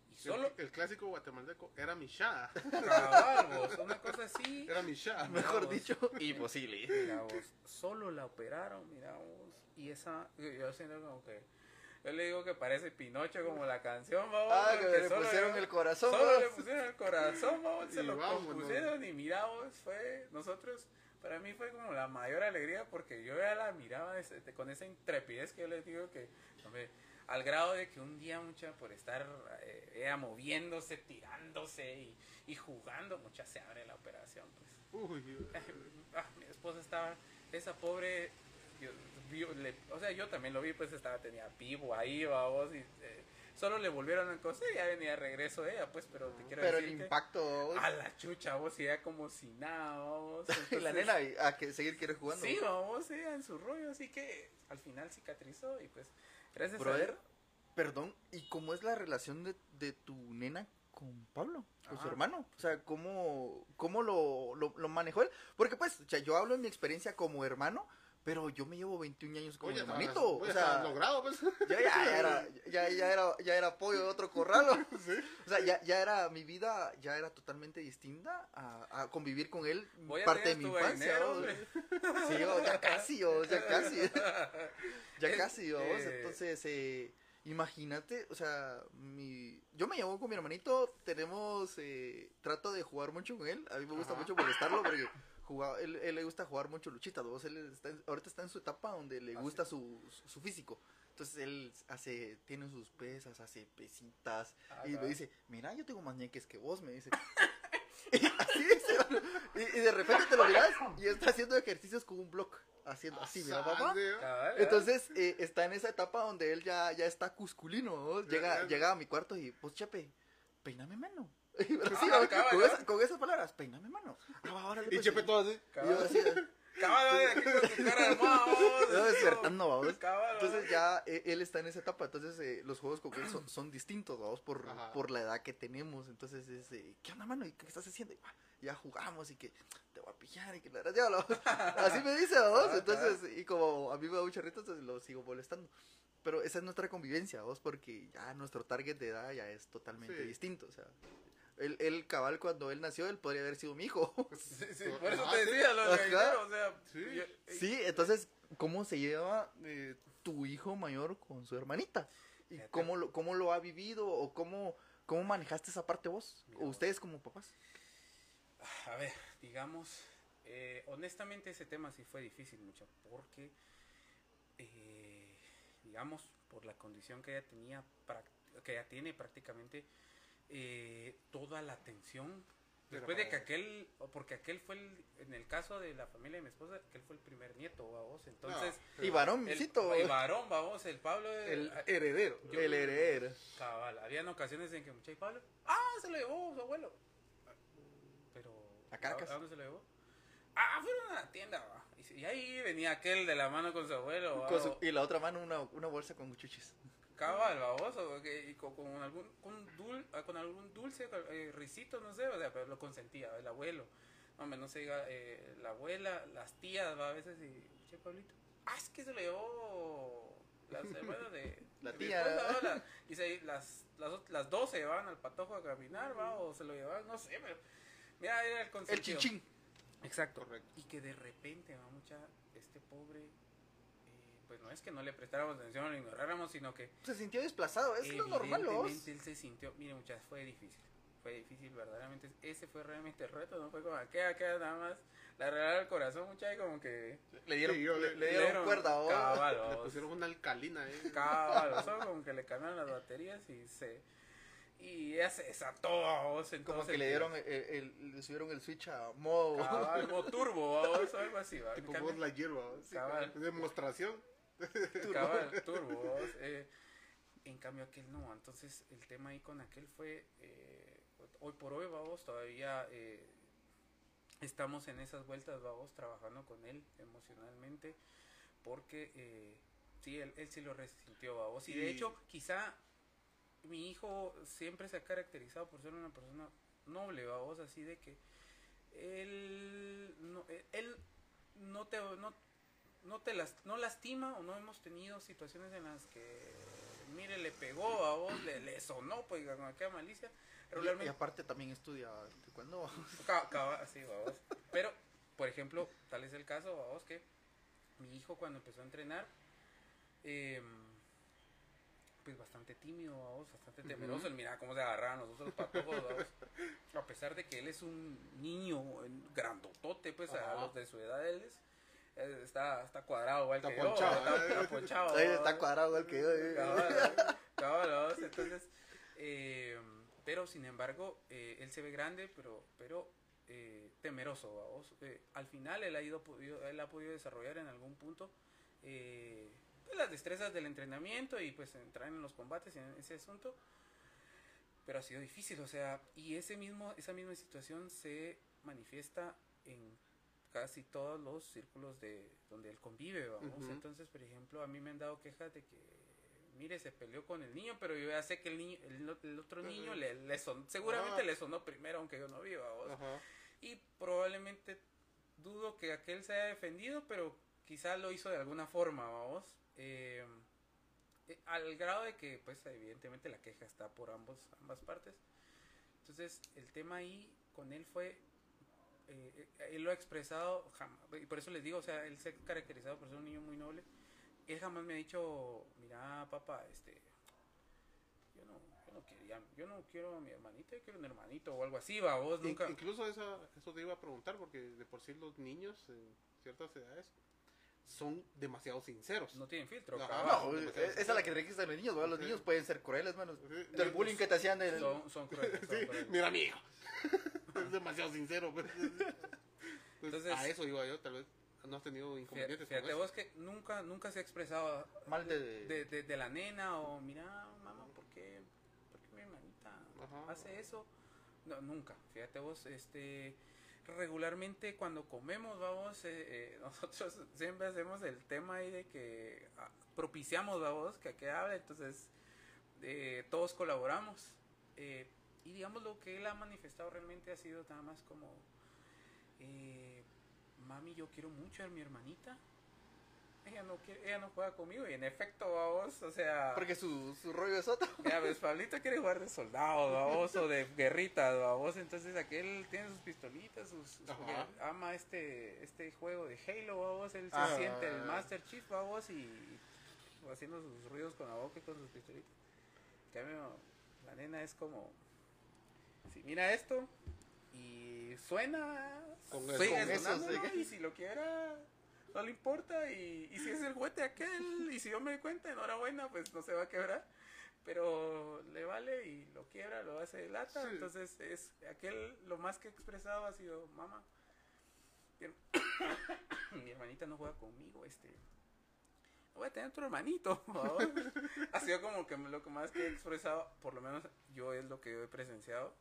Y El- solo, El, clásico guatemalteco era mi Shah. cabal, vos, una cosa así. Era mi Shah. Mejor vos. dicho, imposible. Mira vos, solo la operaron, mira vos. Y esa, yo siento como que, yo le digo que parece Pinocho como la canción, vamos. Ah, que le pusieron el corazón. Solo le pusieron el corazón, vamos, (laughs) se lo compusieron y mira vos, fue, nosotros, para mí fue como la mayor alegría porque yo ya la miraba con esa intrepidez que yo les digo que, hombre, al grado de que un día mucha por estar eh, ella moviéndose, tirándose y, y jugando, mucha se abre la operación, pues. Uy, (laughs) Ah, mi esposa estaba, esa pobre, vio- le- o sea, yo también lo vi, pues estaba, tenía vivo ahí, vamos, y eh, solo le volvieron a coser y ya venía de regreso ella, pues, pero te quiero Pero el decir que impacto. vos. a la chucha, vos, y ella como si nada, vamos. Y la (laughs) entonces- nena a que seguir quiere jugando. Sí, vamos, ella en su rollo, así que al final cicatrizó y pues, gracias a Brother, Dios. perdón, ¿y cómo es la relación de, de tu nena con Pablo, con su Ajá. hermano? O sea, ¿cómo, cómo lo, lo, lo manejó él? Porque pues, o sea, yo hablo de mi experiencia como hermano, pero yo me llevo 21 años como oye, hermanito. oye, o sea, logrado, pues. ya, ya era, ya, ya era, ya era pollo de otro corral. ¿o? (laughs) O sea, ya, ya era, mi vida ya era totalmente distinta a, a convivir con él, Voy a parte de mi infancia. ¿o? hombre. Sí, yo, ya casi, yo, ya casi. ya Es- casi, vamos. eh, Entonces, eh, imagínate, o sea, mi, yo me llevo con mi hermanito, tenemos, eh, trato de jugar mucho con él. A mí me gusta Ajá. mucho molestarlo porque jugaba, él, él le gusta jugar mucho luchita. ¿vos? Él está en- ahorita está en su etapa donde le Ah, gusta su, su, su físico. Entonces él hace, tiene sus pesas, hace pesitas. Ah, y me va. dice, mira, yo tengo más ñeques que vos, me dice. (laughs) y así dice, y, y de repente te lo miras y está haciendo ejercicios con un block. Haciendo así, mira, papá. Entonces eh, está en esa etapa donde él ya, ya está cusculino. ¿no? Llega, llega a mi cuarto y, pues chepe, peíname mano. Sí, Ah, con, cabal. esa- con esas palabras, peíname mano. Ah, Y pues, Chepe todo así. y yo así, Cabal, oye, aquí con tu cara de mouse. (laughs) yo despertando, vamos. Cabal, Entonces ya eh, él está en esa etapa, entonces eh, los juegos con él son, son distintos, vamos, por, Ajá. por la edad que tenemos. Entonces es, eh, ¿qué onda, mano? ¿Y qué estás haciendo? Y, "Ah, ya jugamos y que te voy a pillar y que la ya, lo- (laughs) Así me dice, vamos. Ah, Entonces, y como a mí me da mucha risa, entonces lo sigo molestando. Pero esa es nuestra convivencia, vos, porque ya nuestro target de edad ya es totalmente Sí. distinto. O sea, él, él, cabal, cuando él nació, él podría haber sido mi hijo. (laughs) Sí, sí, (laughs) por eso Ah, te decía lo de dinero, o sea, Sí. yo- Sí, entonces, ¿cómo se lleva eh, tu hijo mayor con su hermanita? ¿Y Fíjate. cómo lo, cómo lo ha vivido o cómo, cómo manejaste esa parte vos? Mira ¿O ustedes como papás? A ver, digamos, eh, honestamente ese tema sí fue difícil mucho, porque, eh, digamos, por la condición que ella tenía, que ella tiene prácticamente eh, toda la atención. Después de que aquel, porque aquel fue el, en el caso de la familia de mi esposa, aquel fue el primer nieto, vamos, entonces, No, Y el, varoncito, el varón, vamos, el Pablo, El heredero. yo- el heredero. Cabal, habían ocasiones en que mucha y Pablo, ah, se lo llevó su abuelo. Pero, A Caracas. ¿a dónde se lo llevó? Ah, fueron a la tienda, va. Y, y ahí venía aquel de la mano con su abuelo, Con su- y la otra mano una, una bolsa con chuchis. Cabal, baboso, que- y con, con algún, con, dul- ah, con algún dulce, eh, risito, no sé, o sea, pero lo consentía, el abuelo. Hombre, no se diga, eh, la abuela, las tías, va, a veces, y, che, Pablito, ah, es que se lo llevó las (laughs) hermanas de, La de tía. esposa. La- y se, las, las, las dos se llevaban al patojo a caminar, ¿va? O se lo llevaban, no sé, pero... Mira, era el El consentido. chinchín. Exacto. Correcto. Y que de repente, va mucha, este pobre, pues no es que no le prestáramos atención o lo ignoráramos, sino que Se sintió desplazado, es lo normal, ¿no? evidentemente él se sintió, mire muchachos, fue difícil, fue difícil verdaderamente, ese fue realmente el reto, no fue como aquella, aquella nada más, la realidad del corazón muchachos como que Le dieron, Sí, yo le, le- le dieron cuerda, ¿o? cabal, Le vos. pusieron una alcalina, eh. (laughs) Cabal, solo como que le cambiaron las baterías y se, y ella se desató, vos, Como que le dieron, el, el- le subieron el switch a modo. cabal, como turbo, vos, o algo así, va, Tipo vos la hierba. Sí, cabal. Demostración. (laughs) Cabal, turbo. vos, eh, en cambio aquel no. Entonces el tema ahí con aquel fue, eh, hoy por hoy, vamos, todavía eh, estamos en esas vueltas, vamos, trabajando con él emocionalmente, porque eh, sí, él, él sí lo resintió, vamos. Y de Y- hecho, quizá mi hijo siempre se ha caracterizado por ser una persona noble, vamos, así de que él no, él no te no, no te las, no lastima o no hemos tenido situaciones en las que mire le pegó a vos le, le sonó pues con aquella malicia Y, y regularmente aparte también estudia cuando (laughs) sí, babos. Pero, por ejemplo, tal es el caso, vamos, que mi hijo cuando empezó a entrenar, eh, pues bastante tímido, vamos, bastante temeroso. Él miraba cómo se agarraban los otros patojos, vamos. A pesar de que él es un niño grandotote, pues a los de su edad él es, está, está cuadrado igual Está que yo, ponchado, está, ¿eh? está ponchado, (laughs) está cuadrado igual que yo. eh. Cabal, cabal, vamos, entonces, eh, pero sin embargo, eh, él se ve grande, pero, pero eh, temeroso, vamos. Eh, al final él ha ido, podido- él ha podido desarrollar en algún punto eh, pues, las destrezas del entrenamiento y pues entrar en los combates en ese asunto. Pero ha sido difícil, o sea, y ese mismo, esa misma situación se manifiesta en casi todos los círculos de donde él convive, vamos. Entonces, por ejemplo, a mí me han dado quejas de que, mire, se peleó con el niño, pero yo ya sé que el niño, el, otro niño le, le sonó, seguramente le sonó primero, aunque yo no viva. Ajá. Y probablemente dudo que aquel se haya defendido, pero quizá lo hizo de alguna forma, vamos. Eh, eh, al grado de que, pues, evidentemente la queja está por ambos, ambas partes. Entonces, el tema ahí con él fue, eh, eh, él lo ha expresado, jamás, y por eso les digo, o sea, él se ha caracterizado por ser un niño muy noble. Él jamás me ha dicho, mira, papá, este, yo no, yo no quería, yo no quiero a mi hermanita, yo quiero un hermanito o algo así, va, vos nunca. Incluso esa, eso te iba a preguntar, porque de por sí los niños en ciertas edades son demasiado sinceros. No tienen filtro. No, eh, esa es la que registra los niños, ¿verdad? Los Sí. niños pueden ser crueles, manos. Sí, Del bullying que te hacían del... Son, son crueles. (laughs) son Sí, crueles. mira a mi hijo. (laughs) (laughs) es demasiado sincero. pues. Entonces, Entonces- a eso iba yo, tal vez no has tenido inconvenientes fíjate con eso. vos que nunca, nunca se ha expresado Mal de... de, de, de la nena o mira, mamá, ¿por qué, por qué mi hermanita Ajá. hace eso? No, nunca. Fíjate vos, este, regularmente cuando comemos, vamos, eh, eh, (laughs) nosotros siempre hacemos el tema ahí de que ah, propiciamos, vamos, que aquí hable, entonces eh, todos colaboramos. Y digamos lo que él ha manifestado realmente ha sido nada más como, eh, mami, yo quiero mucho a mi hermanita. Ella no, quiere, ella no juega conmigo y en efecto, vamos, o sea... Porque su, su rollo es otro. Ya ves, Pablito quiere jugar de soldado, babos, o de guerritas, babos. Entonces aquel tiene sus pistolitas, sus, ama este este juego de Halo, babos. Él se Ah. siente el Master Chief, babos, y haciendo sus ruidos con la boca y con sus pistolitas. En cambio, la nena es como, si mira esto y suena, Con sigue eso, sonándolo, sigue. y si lo quiera no le importa y, y si es el juguete aquel y si yo me doy cuenta enhorabuena pues no se va a quebrar pero le vale y lo quiebra lo hace de lata Sí. entonces es aquel lo más que he expresado ha sido mamá mi (coughs) hermanita no juega conmigo este voy a tener otro hermanito (laughs) ha sido como que lo que más que he expresado por lo menos yo es lo que yo he presenciado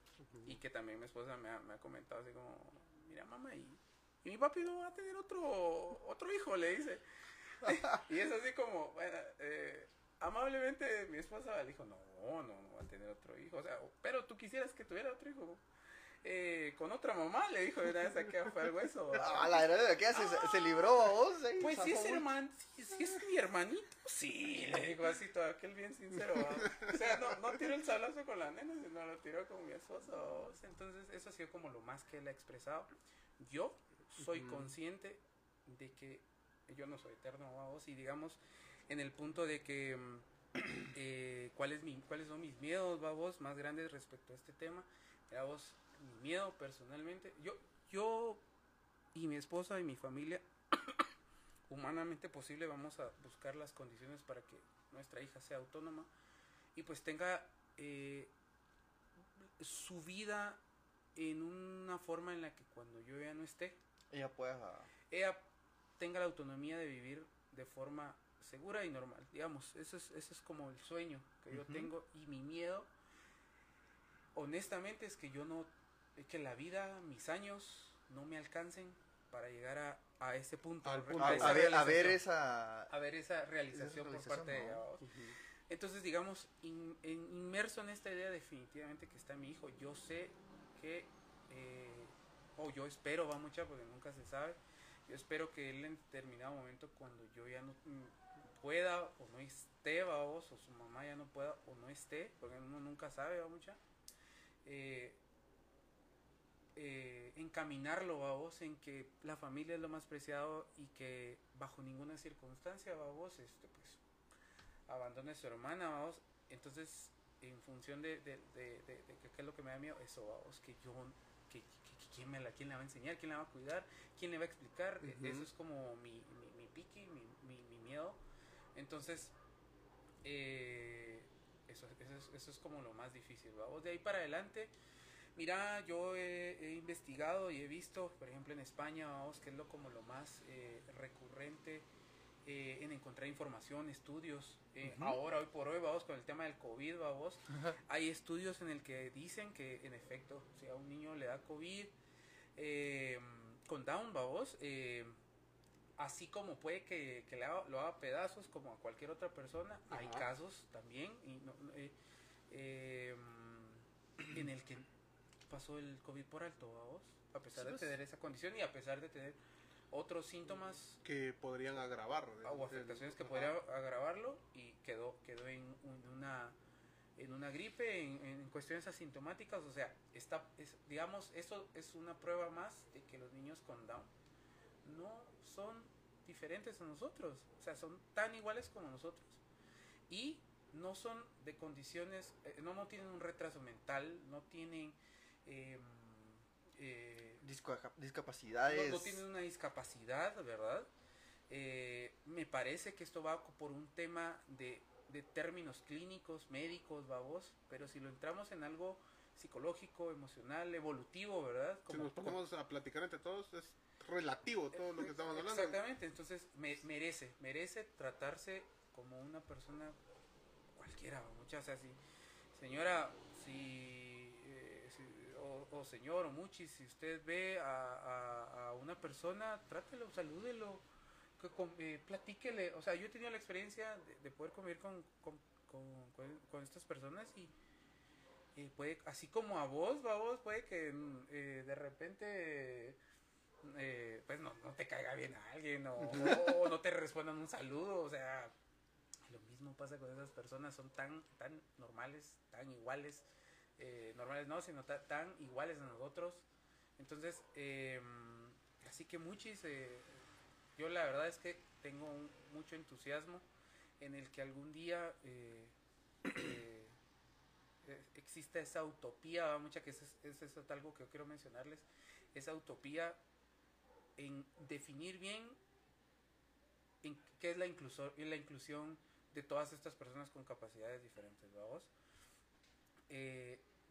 y que también mi esposa me ha, me ha comentado así como mira mamá y, y mi papi no va a tener otro otro hijo le dice. (laughs) Y es así como bueno eh, amablemente mi esposa le dijo no no no va a tener otro hijo o sea pero tú quisieras que tuviera otro hijo eh, con otra mamá, le dijo, una vez aquí fue algo eso. (laughs) Ah, la verdad, ¿qué hace? ¿Se, se libró vos? eh? Pues si es Zafó. hermano, si, si es mi hermanito, sí, le dijo así todo aquel bien sincero. ¿va? O sea, no, no tiró el sablazo con la nena, sino lo tiró con mi esposo. Entonces, eso ha sido como lo más que él ha expresado. Yo soy consciente de que yo no soy eterno, vamos, y digamos, en el punto de que mm, (clears throat) eh, ¿cuál es mi, cuáles son mis miedos, vos más grandes respecto a este tema. Mira, vos, mi miedo personalmente, yo, yo y mi esposa y mi familia, (coughs) humanamente posible, vamos a buscar las condiciones para que nuestra hija sea autónoma y pues tenga eh, su vida en una forma en la que cuando yo ya no esté, Ella puede. ah, ella tenga la autonomía de vivir de forma segura y normal. Digamos, eso es, eso es como el sueño que yo tengo y mi miedo, honestamente, es que yo no, es que la vida, mis años, no me alcancen para llegar a, a ese punto. Al re- punto. A, ver, a ver realización. esa. a ver esa realización, por realización, parte de ella. ¿vos? Entonces, digamos, in- inmerso en esta idea definitivamente que está mi hijo, yo sé que, eh, o yo espero, va mucha, porque nunca se sabe, yo espero que él en determinado momento, cuando yo ya no mm, pueda o no esté, va vos, o su mamá ya no pueda o no esté, porque uno nunca sabe, va mucha, eh, eh, encaminarlo, va vos, en que la familia es lo más preciado y que bajo ninguna circunstancia, va vos, este, pues, abandone a su hermana, vamos. Entonces, en función de, de, de, de- qué es lo que me da miedo, eso, vamos, que yo, que, que- que quién, me la, quién la va a enseñar, quién la va a cuidar, quién le va a explicar, e- Ujú. eso es como mi, mi, mi piqui, mi, mi, mi miedo. Entonces, eh, eso, eso, es, eso es como lo más difícil, vamos. De ahí para adelante, mira, yo he, he investigado y he visto, por ejemplo, en España, vamos, que es lo como lo más eh, recurrente eh, en encontrar información, estudios. Eh. Ahora, hoy por hoy, vamos con el tema del COVID, vamos. Hay estudios en el que dicen que, en efecto, si a un niño le da COVID eh, con Down, vamos, eh, así como puede que, que le haga- lo haga pedazos como a cualquier otra persona, hay casos también y no- eh, eh, en el que pasó el COVID por alto, vamos, a pesar Sí, de pues. tener esa condición y a pesar de tener otros síntomas Que podrían agravar. el- o afectaciones que ajá. podría agravarlo y quedó quedó en, un- una en una gripe en, en cuestiones asintomáticas o sea está es, digamos eso es una prueba más de que los niños con Down no son diferentes a nosotros o sea son tan iguales como nosotros y no son de condiciones eh, no no tienen un retraso mental no tienen eh, eh, disco- no, discapacidades. no tienen una discapacidad, ¿verdad? Eh, me parece que esto va por un tema de, de términos clínicos, médicos, babos, pero si lo entramos en algo psicológico, emocional, evolutivo, ¿verdad? Si nos ponemos a platicar entre todos, es relativo todo lo que estamos hablando. Exactamente, entonces me- merece, merece tratarse como una persona cualquiera, muchas, o sea, si, señora, eh, si- o, señor o muchi, si usted ve a, a- una persona, trátelo, salúdelo, que eh, platíquele, o sea, yo he tenido la experiencia de, de poder convivir con, con, con- estas personas y puede, así como a vos, va vos, puede que mm, eh, de repente eh, pues no, no te caiga bien a alguien o, o no te respondan un saludo, o sea, lo mismo pasa con esas personas, son tan, tan normales, tan iguales, eh, normales no, sino ta- tan iguales a nosotros. Entonces, eh, así que muchis, eh, yo la verdad es que tengo un- mucho entusiasmo en el que algún día eh, exista esa utopía, mucha que es, eso es algo que yo quiero mencionarles, esa utopía en definir bien en qué es la, incluso- la inclusión de todas estas personas con capacidades diferentes, vamos.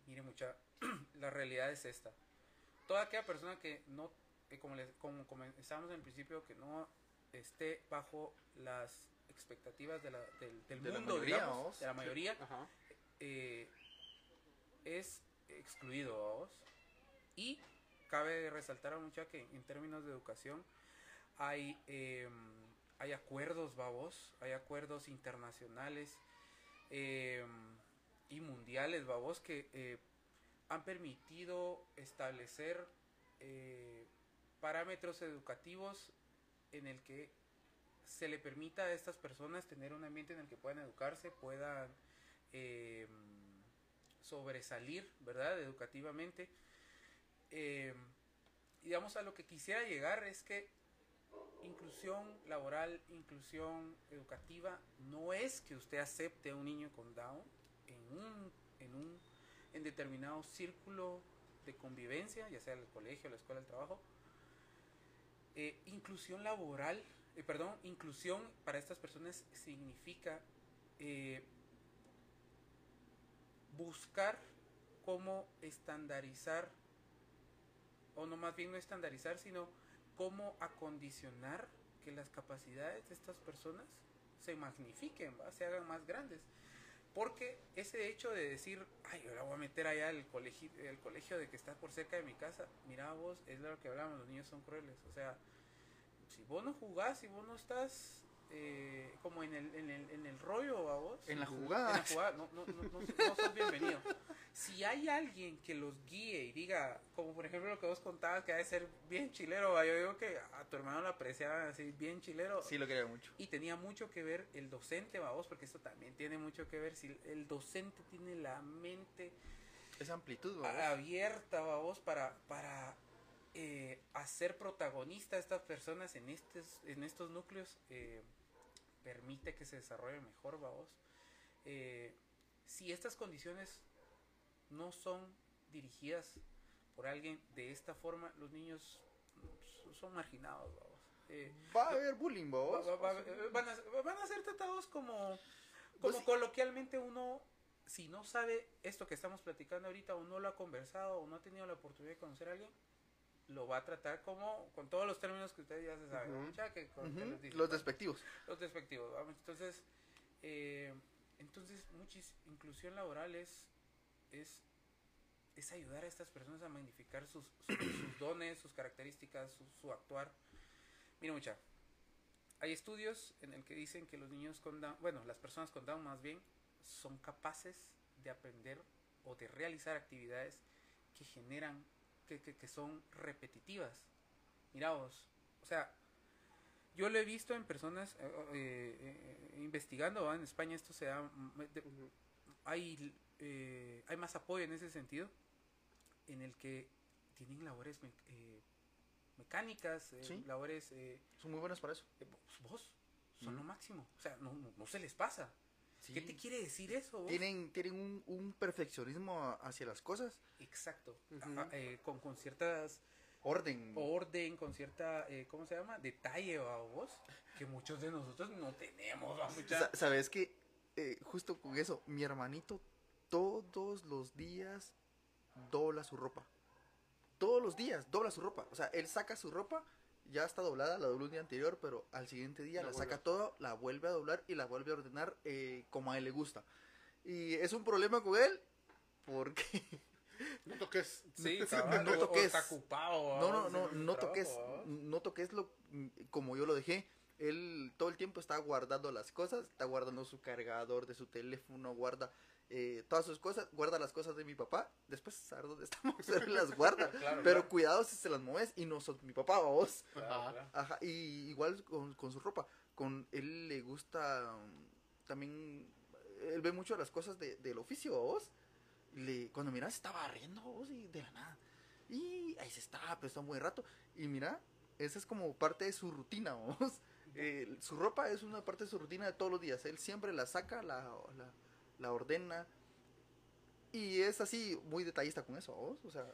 Mire mucha, (clears throat) la realidad es esta. Toda aquella persona que no, eh, como, les, como comenzábamos en el principio, que no esté bajo las expectativas de la, del, del De la mundo, mayoría, digamos, de la mayoría, eh, es excluido vamos. y cabe resaltar a mucha que en términos de educación hay eh, hay acuerdos babos hay acuerdos internacionales eh, y mundiales babos que eh, han permitido establecer eh, parámetros educativos en el que se le permita a estas personas tener un ambiente en el que puedan educarse, puedan eh, sobresalir, ¿verdad? Educativamente. Eh, digamos, a lo que quisiera llegar es que inclusión laboral, inclusión educativa, no es que usted acepte a un niño con Down en un, en un en determinado círculo de convivencia, ya sea el colegio, la escuela, el trabajo. Eh, inclusión laboral, eh, perdón, inclusión para estas personas significa eh, buscar cómo estandarizar, o no más bien no estandarizar, sino cómo acondicionar que las capacidades de estas personas se magnifiquen, se hagan más grandes. Porque ese hecho de decir, ay, yo la voy a meter allá al colegio, el colegio de que está por cerca de mi casa, mira vos, es lo que hablamos, los niños son crueles. O sea, si vos no jugás, si vos no estás eh, como en el, en, el, en el rollo, a vos. En la jugada. En la jugada, no, no, no, no, no sos bienvenido. Si hay alguien que los guíe y diga, como por ejemplo lo que vos contabas, que ha de ser bien chilero, ¿va? yo digo que a tu hermano lo apreciaban así, bien chilero. Sí, lo quería mucho. Y tenía mucho que ver el docente, va vos, porque esto también tiene mucho que ver. Si el docente tiene la mente Esa amplitud, ¿va? abierta, va vos, para, para eh, hacer protagonista a estas personas en, estos, en estos núcleos, eh, permite que se desarrolle mejor, va vos. Eh, si estas condiciones no son dirigidas por alguien de esta forma, los niños mm, son marginados. Eh, Va a haber bullying, ¿va? Va- va- va- van, a, van a ser tratados como, como Pues- coloquialmente uno, si no sabe esto que estamos platicando ahorita, o no lo ha conversado, o no ha tenido la oportunidad de conocer a alguien, lo va a tratar como, con todos los términos que ustedes ya se saben, Los despectivos. los despectivos. vamos. Entonces, eh, entonces muchis, inclusión laboral es, es, es ayudar a estas personas a magnificar sus, sus, sus dones, sus características, su, su actuar. Mira mucha, hay estudios en el que dicen que los niños con Down, bueno, las personas con Down más bien, son capaces de aprender o de realizar actividades que generan, que, que, que son repetitivas. Mira vos, o sea, yo lo he visto en personas eh, eh, eh, investigando, ¿va? en España esto se da, mm, hay, eh, hay más apoyo en ese sentido, en el que tienen labores me- eh, mecánicas, eh, Sí. labores, eh, Son muy buenos para eso. eh, vos, vos, son Mm. lo máximo, o sea, no, no, no se les pasa. ¿Qué te quiere decir eso? vos? Tienen, tienen un, un perfeccionismo hacia las cosas. Exacto, Ujú. Ajá, eh, con, con ciertas Orden. orden, con cierta, eh, ¿cómo se llama? Detalle, ¿va vos? Que muchos de nosotros no tenemos, ¿Sabes qué? Eh, justo con eso, mi hermanito todos los días dobla su ropa. Todos los días dobla su ropa. O sea, él saca su ropa, ya está doblada, la dobló un día anterior, pero al siguiente día La la, saca todo, la vuelve a doblar y la vuelve a ordenar eh, como a él le gusta. Y es un problema con él porque (laughs) No toques. Sí, (laughs) no toques. está ocupado, ¿va? No, no, no, no toques, no toques lo como yo lo dejé. Él todo el tiempo está guardando las cosas, está guardando su cargador de su teléfono, guarda eh, todas sus cosas, guarda las cosas de mi papá. Después, saber dónde estamos, (laughs) él las guarda. (laughs) Claro, Pero claro. cuidado si se las mueves y no sos mi papá o vos. Claro, Ajá. claro. Ajá, y igual con, con su ropa. Con él le gusta mm, también, él ve mucho las cosas de, del oficio a vos. Le, cuando miras, estaba barriendo vos y de la nada. Y ahí se está, pero está un buen rato. Y mira, esa es como parte de su rutina, vos. (laughs) Eh, su ropa es una parte de su rutina de todos los días. Él siempre la saca, la, la, la ordena. Y es así, muy detallista con eso, vos. O sea,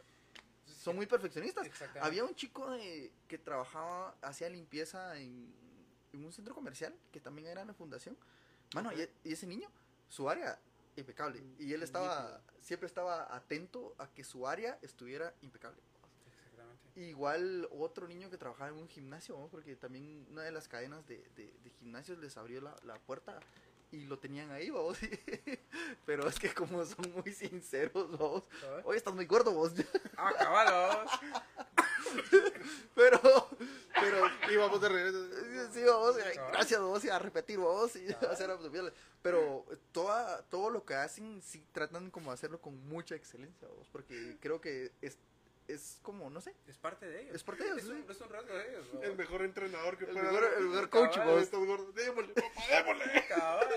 son muy perfeccionistas. Había un chico de, que trabajaba, hacía limpieza en, en un centro comercial, que también era en la fundación. Mano, y, y ese niño, su área, impecable. Y él estaba, siempre estaba atento a que su área estuviera impecable. Igual otro niño que trabajaba en un gimnasio, ¿no? porque también una de las cadenas de, de, de gimnasios les abrió la, la puerta y lo tenían ahí, vamos. (laughs) Pero es que como son muy sinceros. ¿Sabes? Hoy estás muy gordo, vos. Ah, cabal, vamos. Pero, pero, Y vamos de regreso. Sí, vamos, cabal. gracias vos y a repetir vos y hacer abdominales. Pero toda, todo lo que hacen, sí tratan como de hacerlo con mucha excelencia vos, porque creo que es, es como, no sé, Es parte de ellos. Es parte de ellos, (laughs) Es un, es un rasgo de ellos. ¿no? El mejor entrenador que el pueda mejor, haber. el mejor coach Cabal, vos. Démosle, papá, démosle. (laughs) Cabal,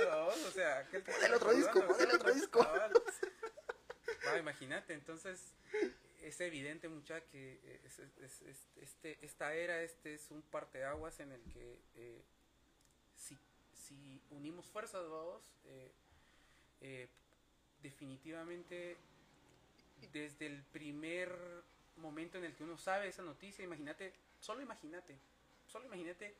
o sea, ¿qué te Ponle otro disco, ponle otro disco. Imagínate, entonces es evidente, mucha que es- es- es- este, esta era, este es un parteaguas en el que eh, si, si unimos fuerzas, vamos, eh, eh, definitivamente desde el primer momento en el que uno sabe esa noticia, imagínate, solo imagínate, solo imagínate, eh,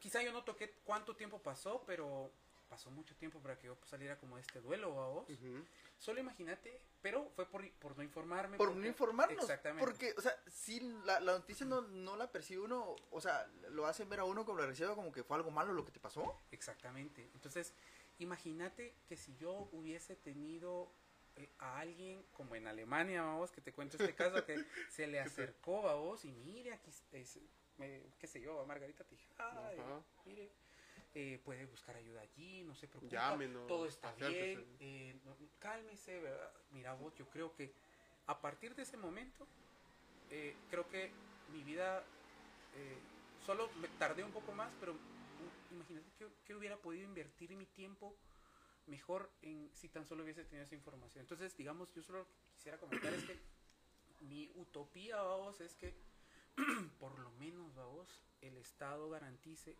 quizá yo no toqué cuánto tiempo pasó, pero pasó mucho tiempo para que yo saliera como de este duelo, vos. Ujú. Solo imagínate, pero fue por, por no informarme. Por porque- no informarnos. Exactamente. Porque, o sea, si la, la noticia no, no la percibe uno, o sea, lo hacen ver a uno como la recibe como que fue algo malo lo que te pasó. Exactamente. Entonces, imagínate que si yo hubiese tenido a alguien como en Alemania, vamos, que te cuento este caso, que (laughs) se le acercó a vos y mire, aquí, es- me- qué sé yo, a Margarita Tejada, y Ajá. mire, eh, puede buscar ayuda allí, no se preocupe, todo está bien, eh, no- cálmese, ¿verdad? Mira vos, yo creo que a partir de ese momento, eh, creo que mi vida, eh, solo me tardé un poco más, pero imagínate que, que hubiera podido invertir mi tiempo mejor en si tan solo hubiese tenido esa información. Entonces, digamos, yo solo quisiera comentar es que mi utopía, vamos, es que (clears throat) por lo menos, vamos, el Estado garantice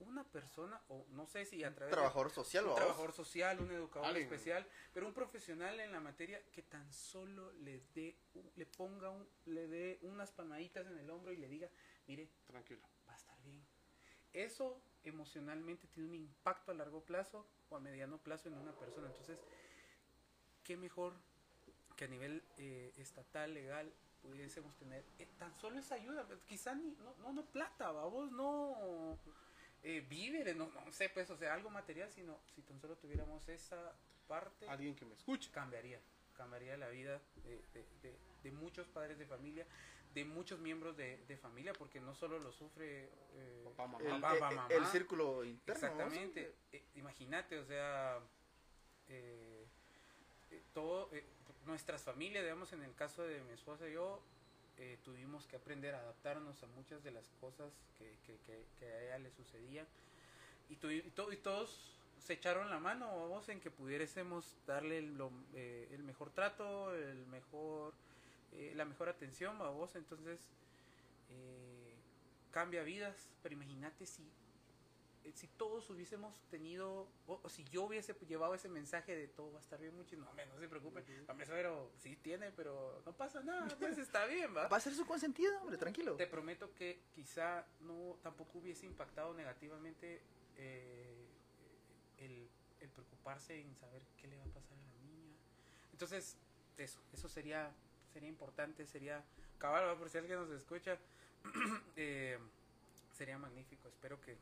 una persona, o no sé si a través de Trabajador social, un ¿vos? trabajador social, un educador Alguien. especial, pero un profesional en la materia que tan solo le dé, un- le ponga un, le dé unas palmaditas en el hombro y le diga, mire, Tranquilo. va a estar bien. Eso emocionalmente tiene un impacto a largo plazo o a mediano plazo en una persona. Entonces, qué mejor que a nivel eh, estatal, legal, pudiésemos tener eh, tan solo esa ayuda. Quizá ni, no, no, no plata, vamos, no eh, víveres, no, no sé, pues, o sea, algo material, sino si tan solo tuviéramos esa parte Alguien que me escuche. cambiaría, cambiaría la vida de, de- de- de muchos padres de familia, de muchos miembros de, de familia, porque no solo lo sufre eh, Papá, mamá. El, Papá, el- mamá. el círculo interno. Exactamente. Eh, Imagínate, o sea, eh, eh, todo, eh, nuestras familias, digamos, en el caso de mi esposa y yo, eh, tuvimos que aprender a adaptarnos a muchas de las cosas que, que, que- que a ella le sucedían. Y, tuvi- y to- y todos se echaron la mano, vamos, en que pudiésemos darle el, lo- eh, el mejor trato, el mejor, eh, la mejor atención, vamos. Entonces, eh, cambia vidas, pero imagínate si eh, si todos hubiésemos tenido, o, o si yo hubiese llevado ese mensaje de todo va a estar bien, mucho, no, hombre, no se preocupen, hombre, pero sí tiene, pero no pasa nada, pues está bien, ¿va? Va a ser su consentido, hombre, tranquilo. Te prometo que quizá no tampoco hubiese impactado negativamente eh, el, el preocuparse en saber qué le va a pasar a la niña. Entonces, eso, eso sería, sería importante, sería cabal, por si alguien nos escucha, (clears throat) eh, sería magnífico. Espero que,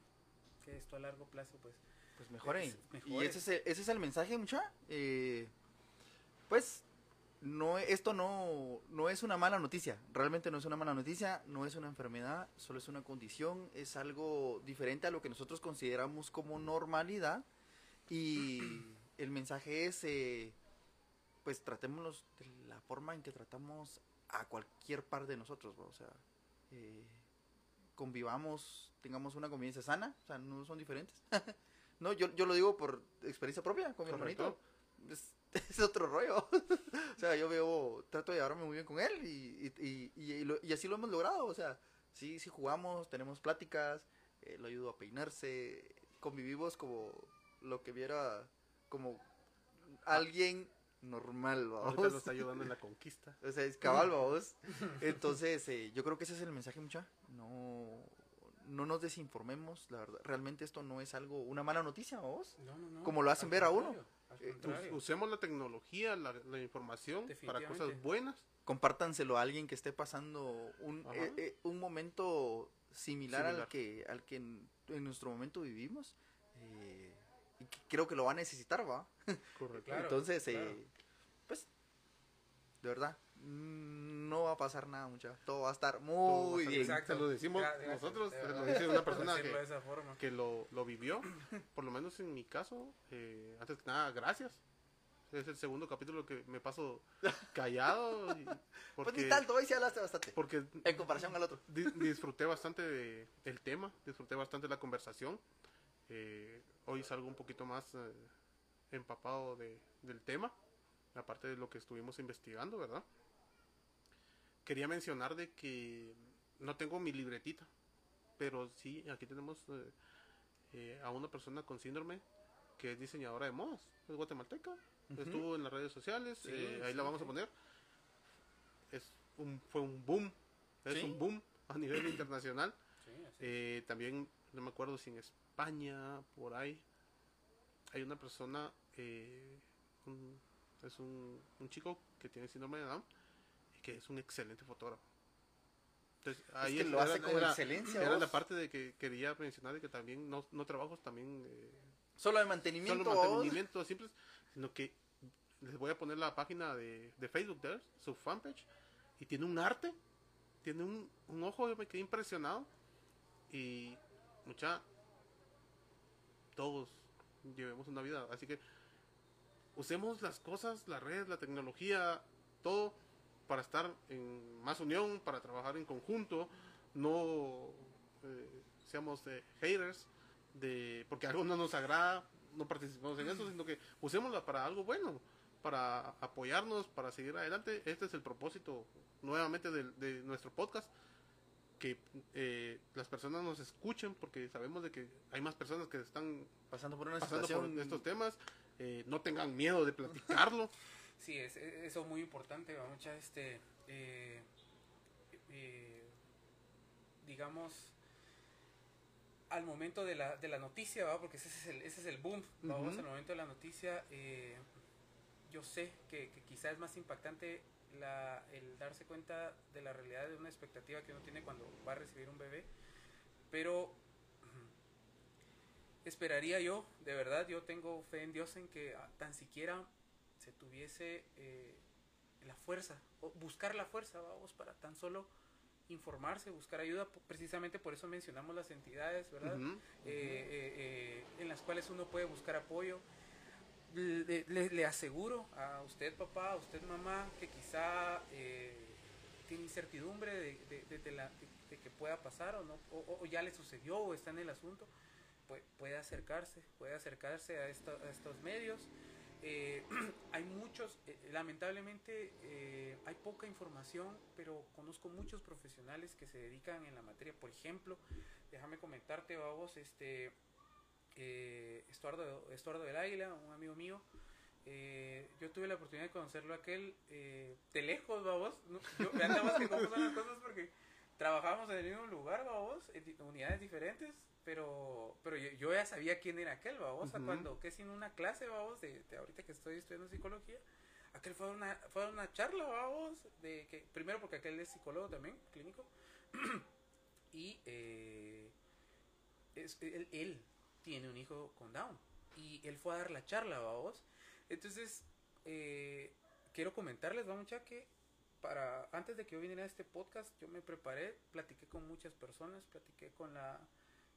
que esto a largo plazo, pues, Pues mejore. Es- Y ese es el, ese es el mensaje, mucha. Eh, pues no esto no, no es una mala noticia. Realmente no es una mala noticia, no es una enfermedad, solo es una condición, es algo diferente a lo que nosotros consideramos como normalidad. Y el mensaje es, eh, pues tratémonos de forma en que tratamos a cualquier par de nosotros, o sea, eh, convivamos, tengamos una convivencia sana, o sea, no son diferentes. (laughs) no, yo, yo lo digo por experiencia propia con mi Correcto. hermanito. Es, (laughs) es otro rollo. (laughs) o sea, yo veo, trato de llevarme muy bien con él y, y, y, lo- así lo hemos logrado. O sea, sí, sí jugamos, tenemos pláticas, eh, lo ayudo a peinarse, convivimos como lo que viera como alguien normal, Ahorita vamos. lo está ayudando en la conquista. (laughs) O sea, es cabal, vamos. Entonces, eh, yo creo que ese es el mensaje, mucha. No, no nos desinformemos, la verdad. Realmente esto no es algo, una mala noticia, vamos. no, no, no, Como lo hacen al ver a uno. Eh, usemos la tecnología, la, la información para cosas buenas. Compártanselo a alguien que esté pasando un, eh, eh, un momento similar, al que al que en, en nuestro momento vivimos. Eh, y que creo que lo va a necesitar, ¿va? Correcto. (laughs) Claro, Entonces, eh, claro. pues, de verdad, mm, no va a pasar nada, mucha. Todo va a estar muy bien. Exacto. Se lo decimos gracias, nosotros, se lo dice una persona de que, esa forma. que lo, lo vivió. (coughs) Por lo menos en mi caso, eh, antes que nada, gracias. Es el segundo capítulo que me paso (laughs) callado. y- Pues porque, ni tanto, hoy sí hablaste bastante. porque En comparación al otro. di- disfruté bastante de- del tema, disfruté bastante la conversación. Eh, hoy salgo un poquito más eh, empapado de, del tema, aparte de lo que estuvimos investigando, ¿verdad? Quería mencionar de que no tengo mi libretita, pero sí, aquí tenemos eh, eh, a una persona con síndrome que es diseñadora de modas, es guatemalteca, estuvo en las redes sociales, Sí, eh, ahí sí, la vamos sí. a poner. Es un, fue un boom, es un boom a nivel internacional. Eh, también, no me acuerdo si en España, por ahí, hay una persona, eh, un- es un, un chico que tiene síndrome de Down y que es un excelente fotógrafo. Entonces, ahí que es- lo hace con excelencia, Era vos. la parte de que quería mencionar de que también no, no trabajos también eh, Solo de mantenimiento. solo mantenimiento simples, sino que les voy a poner la página de, de Facebook de él, su fanpage, y tiene un arte, tiene un, un ojo, yo me quedé impresionado, y mucha, todos llevemos una vida, así que usemos las cosas, las redes, la tecnología, todo para estar en más unión, para trabajar en conjunto, no eh, seamos eh, haters, de porque algo no nos agrada, no participamos en eso, sino que usémosla para algo bueno, para apoyarnos, para seguir adelante. Este es el propósito nuevamente de, de nuestro podcast, que eh, las personas nos escuchen, porque sabemos de que hay más personas que están Pasando por una pasando situación. por estos temas, eh, no tengan miedo de platicarlo. (laughs) Sí, es, es- eso es muy importante, va, mucha este, eh, eh, digamos, al momento de la, de la noticia, ¿va? porque ese es el, ese es el boom, vamos, al momento de la noticia, eh, yo sé que, que quizá es más impactante la, el darse cuenta de la realidad de una expectativa que uno tiene cuando va a recibir un bebé, pero (clears throat) esperaría yo, de verdad, yo tengo fe en Dios en que ah, tan siquiera se tuviese eh, la fuerza, o buscar la fuerza, vamos, para tan solo informarse, buscar ayuda, precisamente por eso mencionamos las entidades, ¿verdad? Eh, eh, en las cuales uno puede buscar apoyo. Le, aseguro a usted, papá, a usted, mamá, que quizá eh, tiene incertidumbre de, que pueda pasar o no, o, ya le sucedió o está en el asunto, puede acercarse, puede acercarse a, esta- a estos medios. Eh, (clears throat) hay muchos, eh, lamentablemente eh, hay poca información, pero conozco muchos profesionales que se dedican en la materia. Por ejemplo, déjame comentarte, vamos, este, eh, Estuardo, Estuardo del Águila, un amigo mío. eh, yo tuve la oportunidad de conocerlo aquel eh, de lejos, vamos. No, yo, vean nada más que cómo son las cosas porque trabajamos en el mismo lugar, vamos, en unidades diferentes, pero pero yo, yo ya sabía quién era aquel, vamos, Ujú. cuando que sin una clase, vamos, de, de ahorita que estoy estudiando psicología, aquel fue una fue una charla, vamos, de que primero porque aquel es psicólogo también, clínico, (clears throat) y eh, es, él, él tiene un hijo con Down y él fue a dar la charla, vamos. Entonces, eh, quiero comentarles, vamos ya que para antes de que yo viniera a este podcast, yo me preparé, platiqué con muchas personas, platiqué con la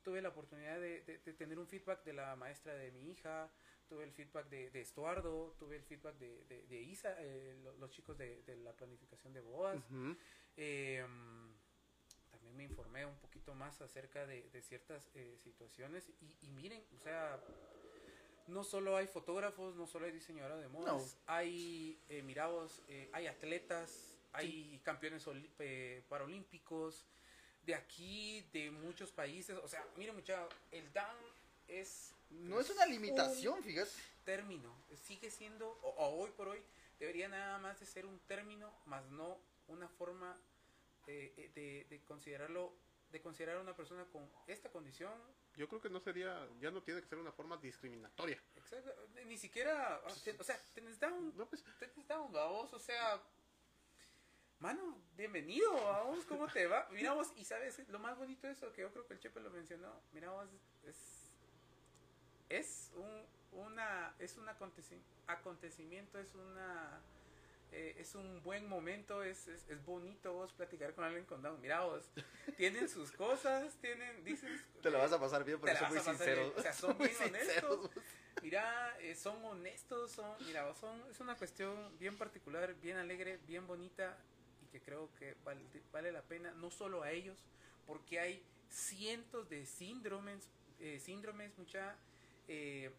tuve la oportunidad de, de- de tener un feedback de la maestra de mi hija, tuve el feedback de, de Estuardo, tuve el feedback de, de, de Isa, eh, lo- los chicos de, de la planificación de bodas. Eh, también me informé un poquito más acerca de, de ciertas eh, situaciones y, y miren, o sea, no solo hay fotógrafos, no solo hay diseñadores de modas, No. hay, eh, mirados, eh, hay atletas, hay campeones paralímpicos, de aquí, de muchos países, o sea, miren muchachos, el down es... No es una limitación, fíjate. término, sigue siendo, o, o hoy por hoy, debería nada más de ser un término, más no una forma eh, eh, de, de considerarlo, de considerar a una persona con esta condición, Yo creo que no sería, ya no tiene que ser una forma discriminatoria. exacto, ni siquiera, o sea, tenés down, No, pues, tenés down, vamos, o sea, mano, bienvenido, vamos, ¿cómo te va? Mira vos, y sabes, lo más bonito de eso, que yo creo que el Chepe lo mencionó, mira vos, es, es un, una, es un aconteci- acontecimiento, es una, eh, es un buen momento, es, es, es bonito vos platicar con alguien con Down. Mira vos, tienen sus cosas, tienen, dices... Te lo vas a pasar bien porque son muy sinceros. bien. O sea, (laughs) son Muy bien sinceros. honestos. Mira, eh, son honestos, son, mira, son, es una cuestión bien particular, bien alegre, bien bonita y que creo que vale, vale la pena, no solo a ellos, porque hay cientos de síndromes, eh, síndromes, mucha, eh,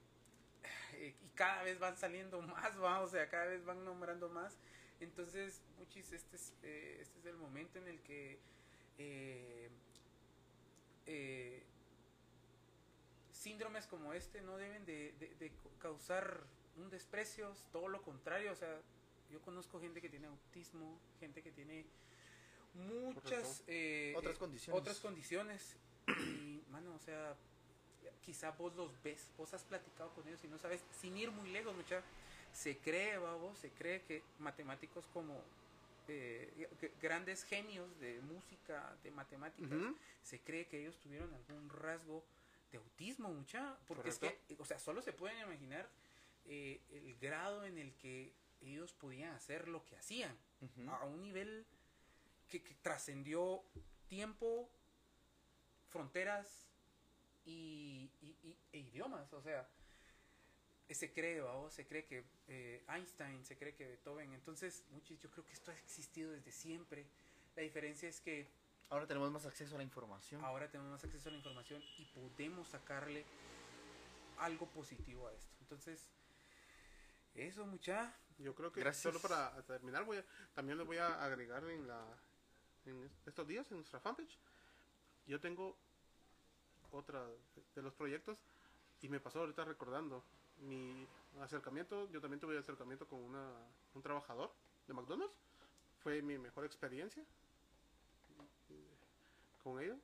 (laughs) y cada vez van saliendo más, va, o sea, cada vez van nombrando más. Entonces, muchis, este es, eh, este es el momento en el que eh, eh, síndromes como este no deben de, de- de causar un desprecio, es todo lo contrario, o sea, yo conozco gente que tiene autismo, gente que tiene muchas eh, Otras condiciones. otras condiciones y mano, o sea, quizá vos los ves, vos has platicado con ellos y no sabes, sin ir muy lejos, mucha, se cree, vos, se cree que matemáticos como eh, grandes genios de música, de matemáticas, se cree que ellos tuvieron algún rasgo de autismo, mucha, porque es que, o sea, solo se pueden imaginar eh, el grado en el que ellos podían hacer lo que hacían, a un nivel que, que trascendió tiempo, fronteras y, y- y- e idiomas, o sea, se cree, ¿va? se cree que eh, Einstein, se cree que Beethoven, entonces, muchos, yo creo que esto ha existido desde siempre. La diferencia es que Ahora tenemos más acceso a la información. ahora tenemos más acceso a la información y podemos sacarle algo positivo a esto. Entonces, eso mucha, Yo creo que Gracias. solo para terminar, voy a, también les voy a agregar en la en estos días en nuestra fanpage. Yo tengo otra de los proyectos y me pasó ahorita recordando mi acercamiento. Yo también tuve acercamiento con una, un trabajador de McDonald's. Fue mi mejor experiencia eh, con ellos.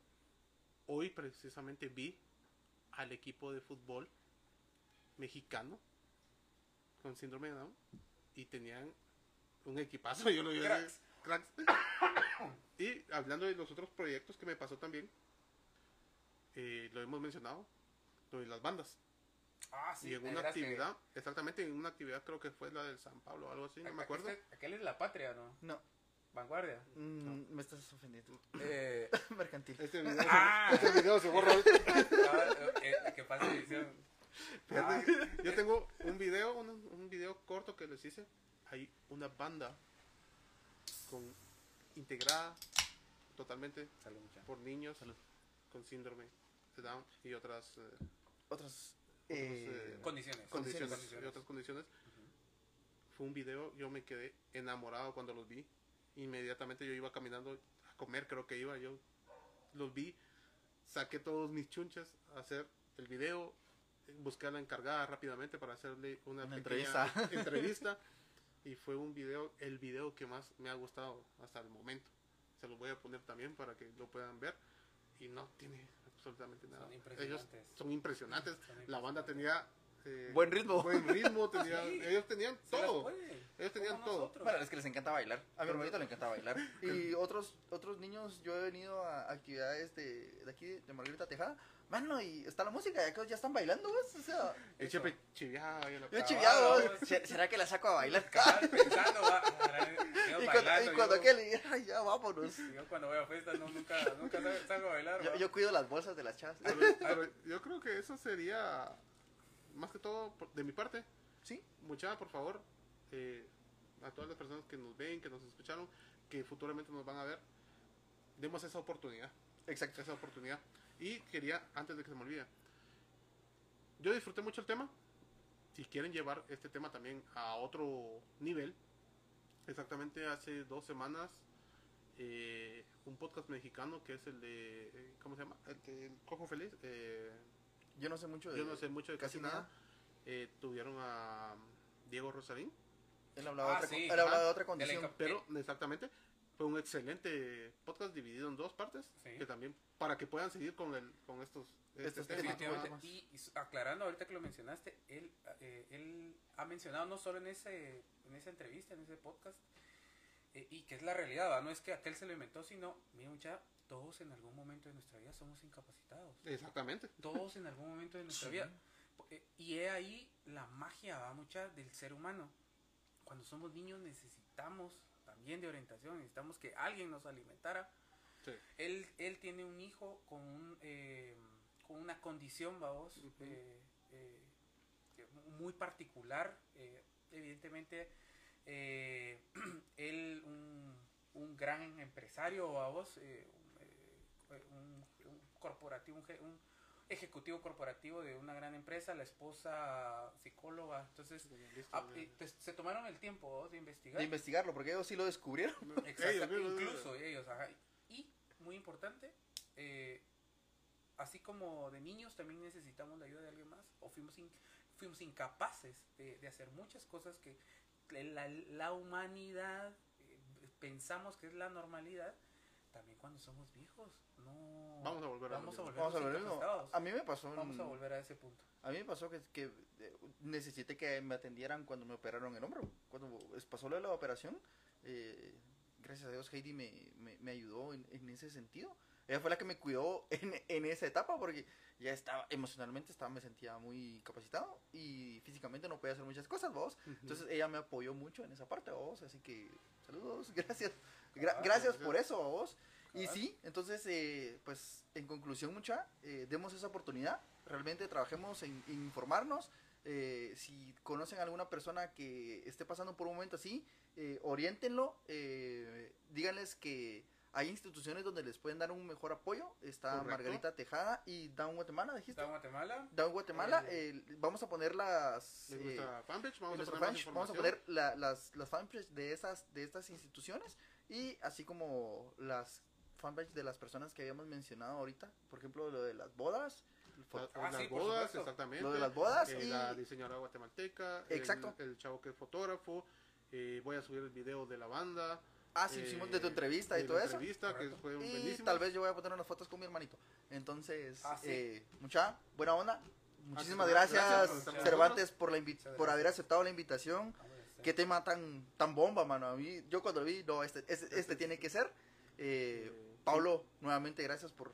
Hoy precisamente vi al equipo de fútbol mexicano con síndrome de Down y tenían un equipazo, (laughs) yo lo vi Cracks. cracks. (coughs) Y hablando de los otros proyectos que me pasó también, eh, lo hemos mencionado, lo de las bandas. ah, sí, y en una que- actividad, exactamente en una actividad creo que fue la del San Pablo o algo así, no me acuerdo. aquel es la patria, ¿no? No, Vanguardia. mm, me estás ofendiendo. (laughs) Eh, (laughs) Mercantil. Este video, Ah. este video se borra. (laughs) ah, eh, que pasa edición. Ah, Fíjate, yo tengo un video, un, un video corto que les hice. Hay una banda con integrada totalmente salud, por niños con síndrome y otras eh, Otras. Otros, eh, eh, Condiciones. condiciones, Condiciones. y otras condiciones. Fue un video, yo me quedé enamorado cuando los vi. Inmediatamente yo iba caminando a comer, creo que iba, yo los vi, saqué todos mis chunches a hacer el video, busqué a la encargada rápidamente para hacerle una, Una pequeña entrevista. (laughs) entrevista. y fue un video, el video que más me ha gustado hasta el momento. Se los voy a poner también para que lo puedan ver. Y no tiene absolutamente nada. Son Ellos impresionantes. son impresionantes. La banda tenía eh, Buen ritmo. Buen ritmo, (laughs) tenía, Sí. ellos tenían todo. Ellos tenían todo. nosotros. Bueno, es que les encanta bailar. A mi hermanito le encanta bailar. (laughs) Y otros otros niños, yo he venido a actividades de, de aquí, de Margarita Tejada. Mano, y está la música, ya, que ya están bailando, ¿ves? O sea, El chepe chiviaba. y la- yo he Cabal, chiviado. vamos. ¿Ser- ¿Será que la saco a bailar? Pensando, va, Y cuando, bailando, y cuando yo- aquel, ay, ya vámonos. Yo cuando voy a fiestas no, nunca, nunca salgo- a bailar. Yo, yo cuido las bolsas de las chavas. Pero, pero yo creo que eso sería, más que todo, por- de mi parte. ¿Sí? Mucha, por favor, eh, a todas las personas que nos ven, que nos escucharon, que futuramente nos van a ver, demos esa oportunidad. Exacto. esa oportunidad. Y quería, antes de que se me olvide, yo disfruté mucho el tema. Si quieren llevar este tema también a otro nivel, exactamente hace dos semanas, eh, un podcast mexicano que es el de, eh, ¿cómo se llama? El de Cojo Feliz. eh, Yo no sé mucho de yo no sé mucho de casi, casi nada. nada. Eh, tuvieron a Diego Rosarín, Él hablaba, Ah, de, otra, sí, él hablaba de otra condición. pero exactamente fue un excelente podcast dividido en dos partes Sí. que también para que puedan seguir con el con estos este Estos temas. Y, aclarando ahorita que lo mencionaste, él, eh, él ha mencionado no solo en ese en esa entrevista, en ese podcast, eh, y que es la realidad, ¿va? no es que aquel se lo inventó, sino, mira mucha, todos en algún momento de nuestra vida somos incapacitados. Exactamente. Todos en algún momento de nuestra Sí. vida. Eh, Y he ahí la magia, va mucha, del ser humano. cuando somos niños necesitamos también de orientación, necesitamos que alguien nos alimentara. Sí. Él, él tiene un hijo con, un, eh, con una condición, vamos, Ujú. eh, eh, que muy particular. eh, evidentemente, eh, (clears throat) él, un, un gran empresario, vamos, eh, un, eh, un- corporativo, un ejecutivo corporativo de una gran empresa, la esposa psicóloga. Entonces, Listo, ah, se tomaron el tiempo de investigar. De investigarlo, porque ellos sí lo descubrieron. (laughs) Exacto, Ellos incluso ellos, ajá. Y, muy importante, eh, así como de niños también necesitamos la ayuda de alguien más, o fuimos, in- fuimos incapaces de, de hacer muchas cosas que la, la humanidad eh, pensamos que es la normalidad, también cuando somos viejos, no... Vamos a volver a vamos a volver Vamos a ver, no, incapacitados. A mí me pasó. Vamos a volver a ese punto. A mí me pasó que, que eh, necesité que me atendieran cuando me operaron el hombro. Cuando pasó lo de la operación, eh, gracias a Dios Heidi me, me, me ayudó en, en ese sentido. Ella fue la que me cuidó (laughs) en, en esa etapa porque ya estaba, emocionalmente estaba, me sentía muy capacitado y físicamente no podía hacer muchas cosas, vos. Entonces ella me apoyó mucho en esa parte, vos. Así que saludos, (laughs) gracias. Gra- Ah, gracias por eso, vos. Y sí, entonces, eh, pues en conclusión, mucha, eh, demos esa oportunidad, realmente trabajemos en, en informarnos. eh, si conocen a alguna persona que esté pasando por un momento así, eh, oriéntenlo, eh, díganles que hay instituciones donde les pueden dar un mejor apoyo. Está Correcto. Margarita Tejada y Down Guatemala, dijiste. En Guatemala. Down Guatemala, Eh, eh, vamos a poner las... Eh, fanpage vamos a poner fanpage vamos a poner la- las, las fanpage de esas de estas instituciones y así como las fanpage de las personas que habíamos mencionado ahorita, por ejemplo lo de las bodas, el La- Ah, las sí, bodas, exactamente. lo de las bodas Eh, y la diseñadora guatemalteca. el- Exacto. El, chavo que es fotógrafo. eh, voy a subir el video de la banda. ah sí eh, hicimos de tu entrevista y de todo la eso entrevista, que fue y buenísimo. tal vez yo voy a poner unas fotos con mi hermanito. Entonces, Ah, sí. eh, mucha buena onda. Muchísimas gracias gracias, por estar con Cervantes por la por haber gracias. aceptado la invitación. Qué tema tan tan bomba, mano. A mí yo cuando lo vi, no, este este, este tiene que ser. Eh, Eh, Pablo, nuevamente gracias por,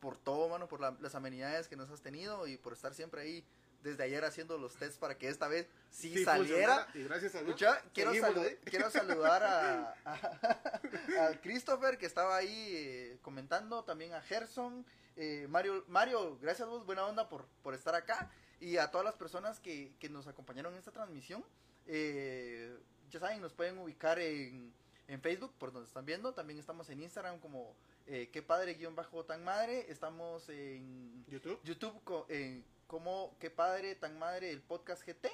por todo, mano, por la- las amenidades que nos has tenido y por estar siempre ahí desde ayer haciendo los tests para que esta vez sí, sí saliera. funcionara, Y gracias a Dios. Quiero, salu- ahí. quiero saludar a, (laughs) a, a Christopher que estaba ahí eh, comentando, también a Gerson, eh, Mario, Mario, gracias vos, buena onda por, por estar acá y a todas las personas que, que nos acompañaron en esta transmisión. Eh, ya saben, nos pueden ubicar en, en Facebook por donde están viendo, también estamos en Instagram como eh, qué padre guion bajo tan madre, estamos en YouTube. YouTube co- eh, como qué padre tan madre el podcast GT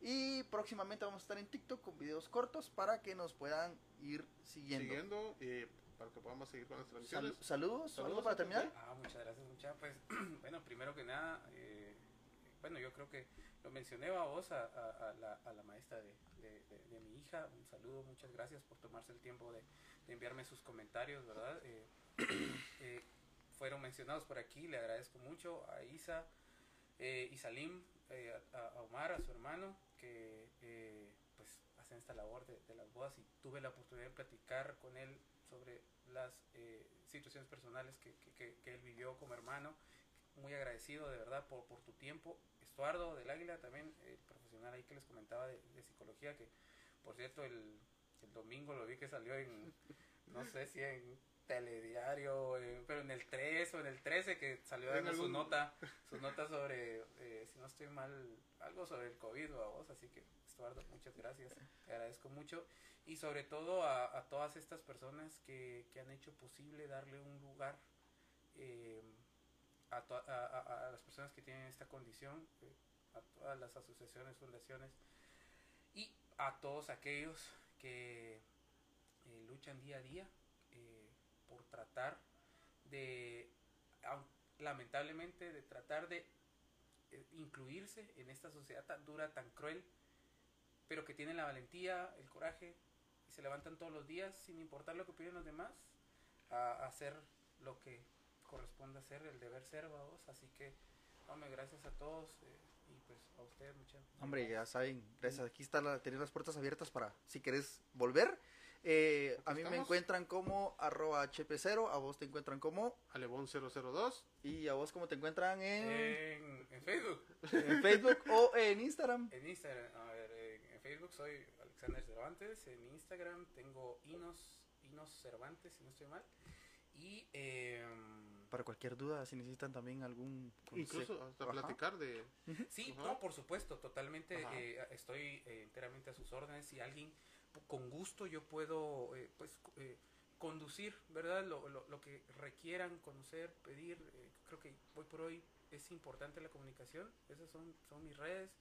y próximamente vamos a estar en TikTok con videos cortos para que nos puedan ir siguiendo. Siguiendo. eh, para que podamos seguir con las Sal- transmisiones. saludos, Saludos para terminar. Ah, muchas gracias, muchas. Pues, (clears throat) bueno, primero que nada, eh, bueno, yo creo que lo mencioné a vos, a, la, maestra de, mi hija. Un saludo, muchas gracias por tomarse el tiempo de, enviarme sus comentarios, ¿verdad? Eh, (coughs) eh, fueron mencionados por aquí, le agradezco mucho a Isa eh, y Salim, eh, a, Omar, a su hermano, que pues hacen esta labor de, las bodas y tuve la oportunidad de platicar con él sobre las situaciones personales que, él vivió como hermano. Muy agradecido de verdad por tu tiempo. Estuardo del Águila también, el profesional ahí que les comentaba de, de psicología, que por cierto el, el domingo lo vi que salió en, no sé si en telediario, eh, pero en el 3 o en el 13 que salió dando su nota, su nota sobre, eh, si no estoy mal, algo sobre el COVID o a vos, así que Estuardo, muchas gracias, te agradezco mucho. Y sobre todo a, a todas estas personas que, que han hecho posible darle un lugar eh, a, to- a- las personas que tienen esta condición, eh, a todas las asociaciones, fundaciones y a todos aquellos que eh, luchan día a día eh, por tratar de, lamentablemente, de tratar de incluirse en esta sociedad tan dura, tan cruel, pero que tienen la valentía, el coraje y se levantan todos los días sin importar lo que opinen los demás a hacer lo que corresponde hacer, el deber ser, vamos. Así que, hombre, gracias a todos eh, y pues a ustedes, muchas Hombre, ya saben, gracias. Aquí está la, tener las puertas abiertas para si querés volver. Eh, a mí me encuentran como arroba hp0, a vos te encuentran como Alebón 002. y a vos como te encuentran en, En, en Facebook, en Facebook o en Instagram. (laughs) en Instagram, a ver, en, en Facebook soy Alexander Cervantes, en Instagram tengo Inos, Inos Cervantes, si no estoy mal. Y em, Para cualquier duda, si necesitan también algún consejo. Incluso hasta Ajá. platicar de... sí, Ajá. no, por supuesto, totalmente eh, estoy eh, enteramente a sus órdenes. Si alguien con gusto yo puedo eh, pues eh, conducir, ¿verdad? Lo, lo, lo que requieran conocer, pedir. eh, creo que hoy por hoy es importante la comunicación. Esas son, son mis redes.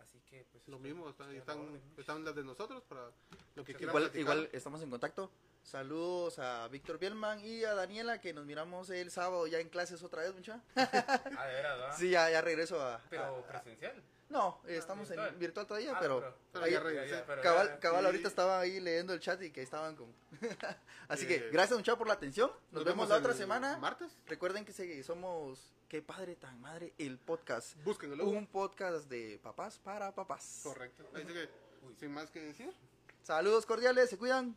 Así que pues Lo estoy- mismo, está- están, están las de nosotros para lo que Igual, platicar. igual estamos en contacto. Saludos a Víctor Bielman y a Daniela, que nos miramos el sábado ya en clases otra vez, mucha. (laughs) Ah, de ¿verdad? Sí, ya, ya regreso a... Pero a- a- presencial. no, estamos virtual. en virtual todavía, Ah, pero... pero ahí- ya regresé. pero cabal, ya- cabal sí. ahorita estaba ahí leyendo el chat y que estaban con... (laughs) Así que gracias muchachos por la atención. Nos, vemos, la otra semana. ¿Martes? Recuerden que se- somos... Qué padre tan madre el podcast. Búsquenlo. Un podcast de papás para papás. Correcto. Así que, sin más que decir, Saludos cordiales, se cuidan.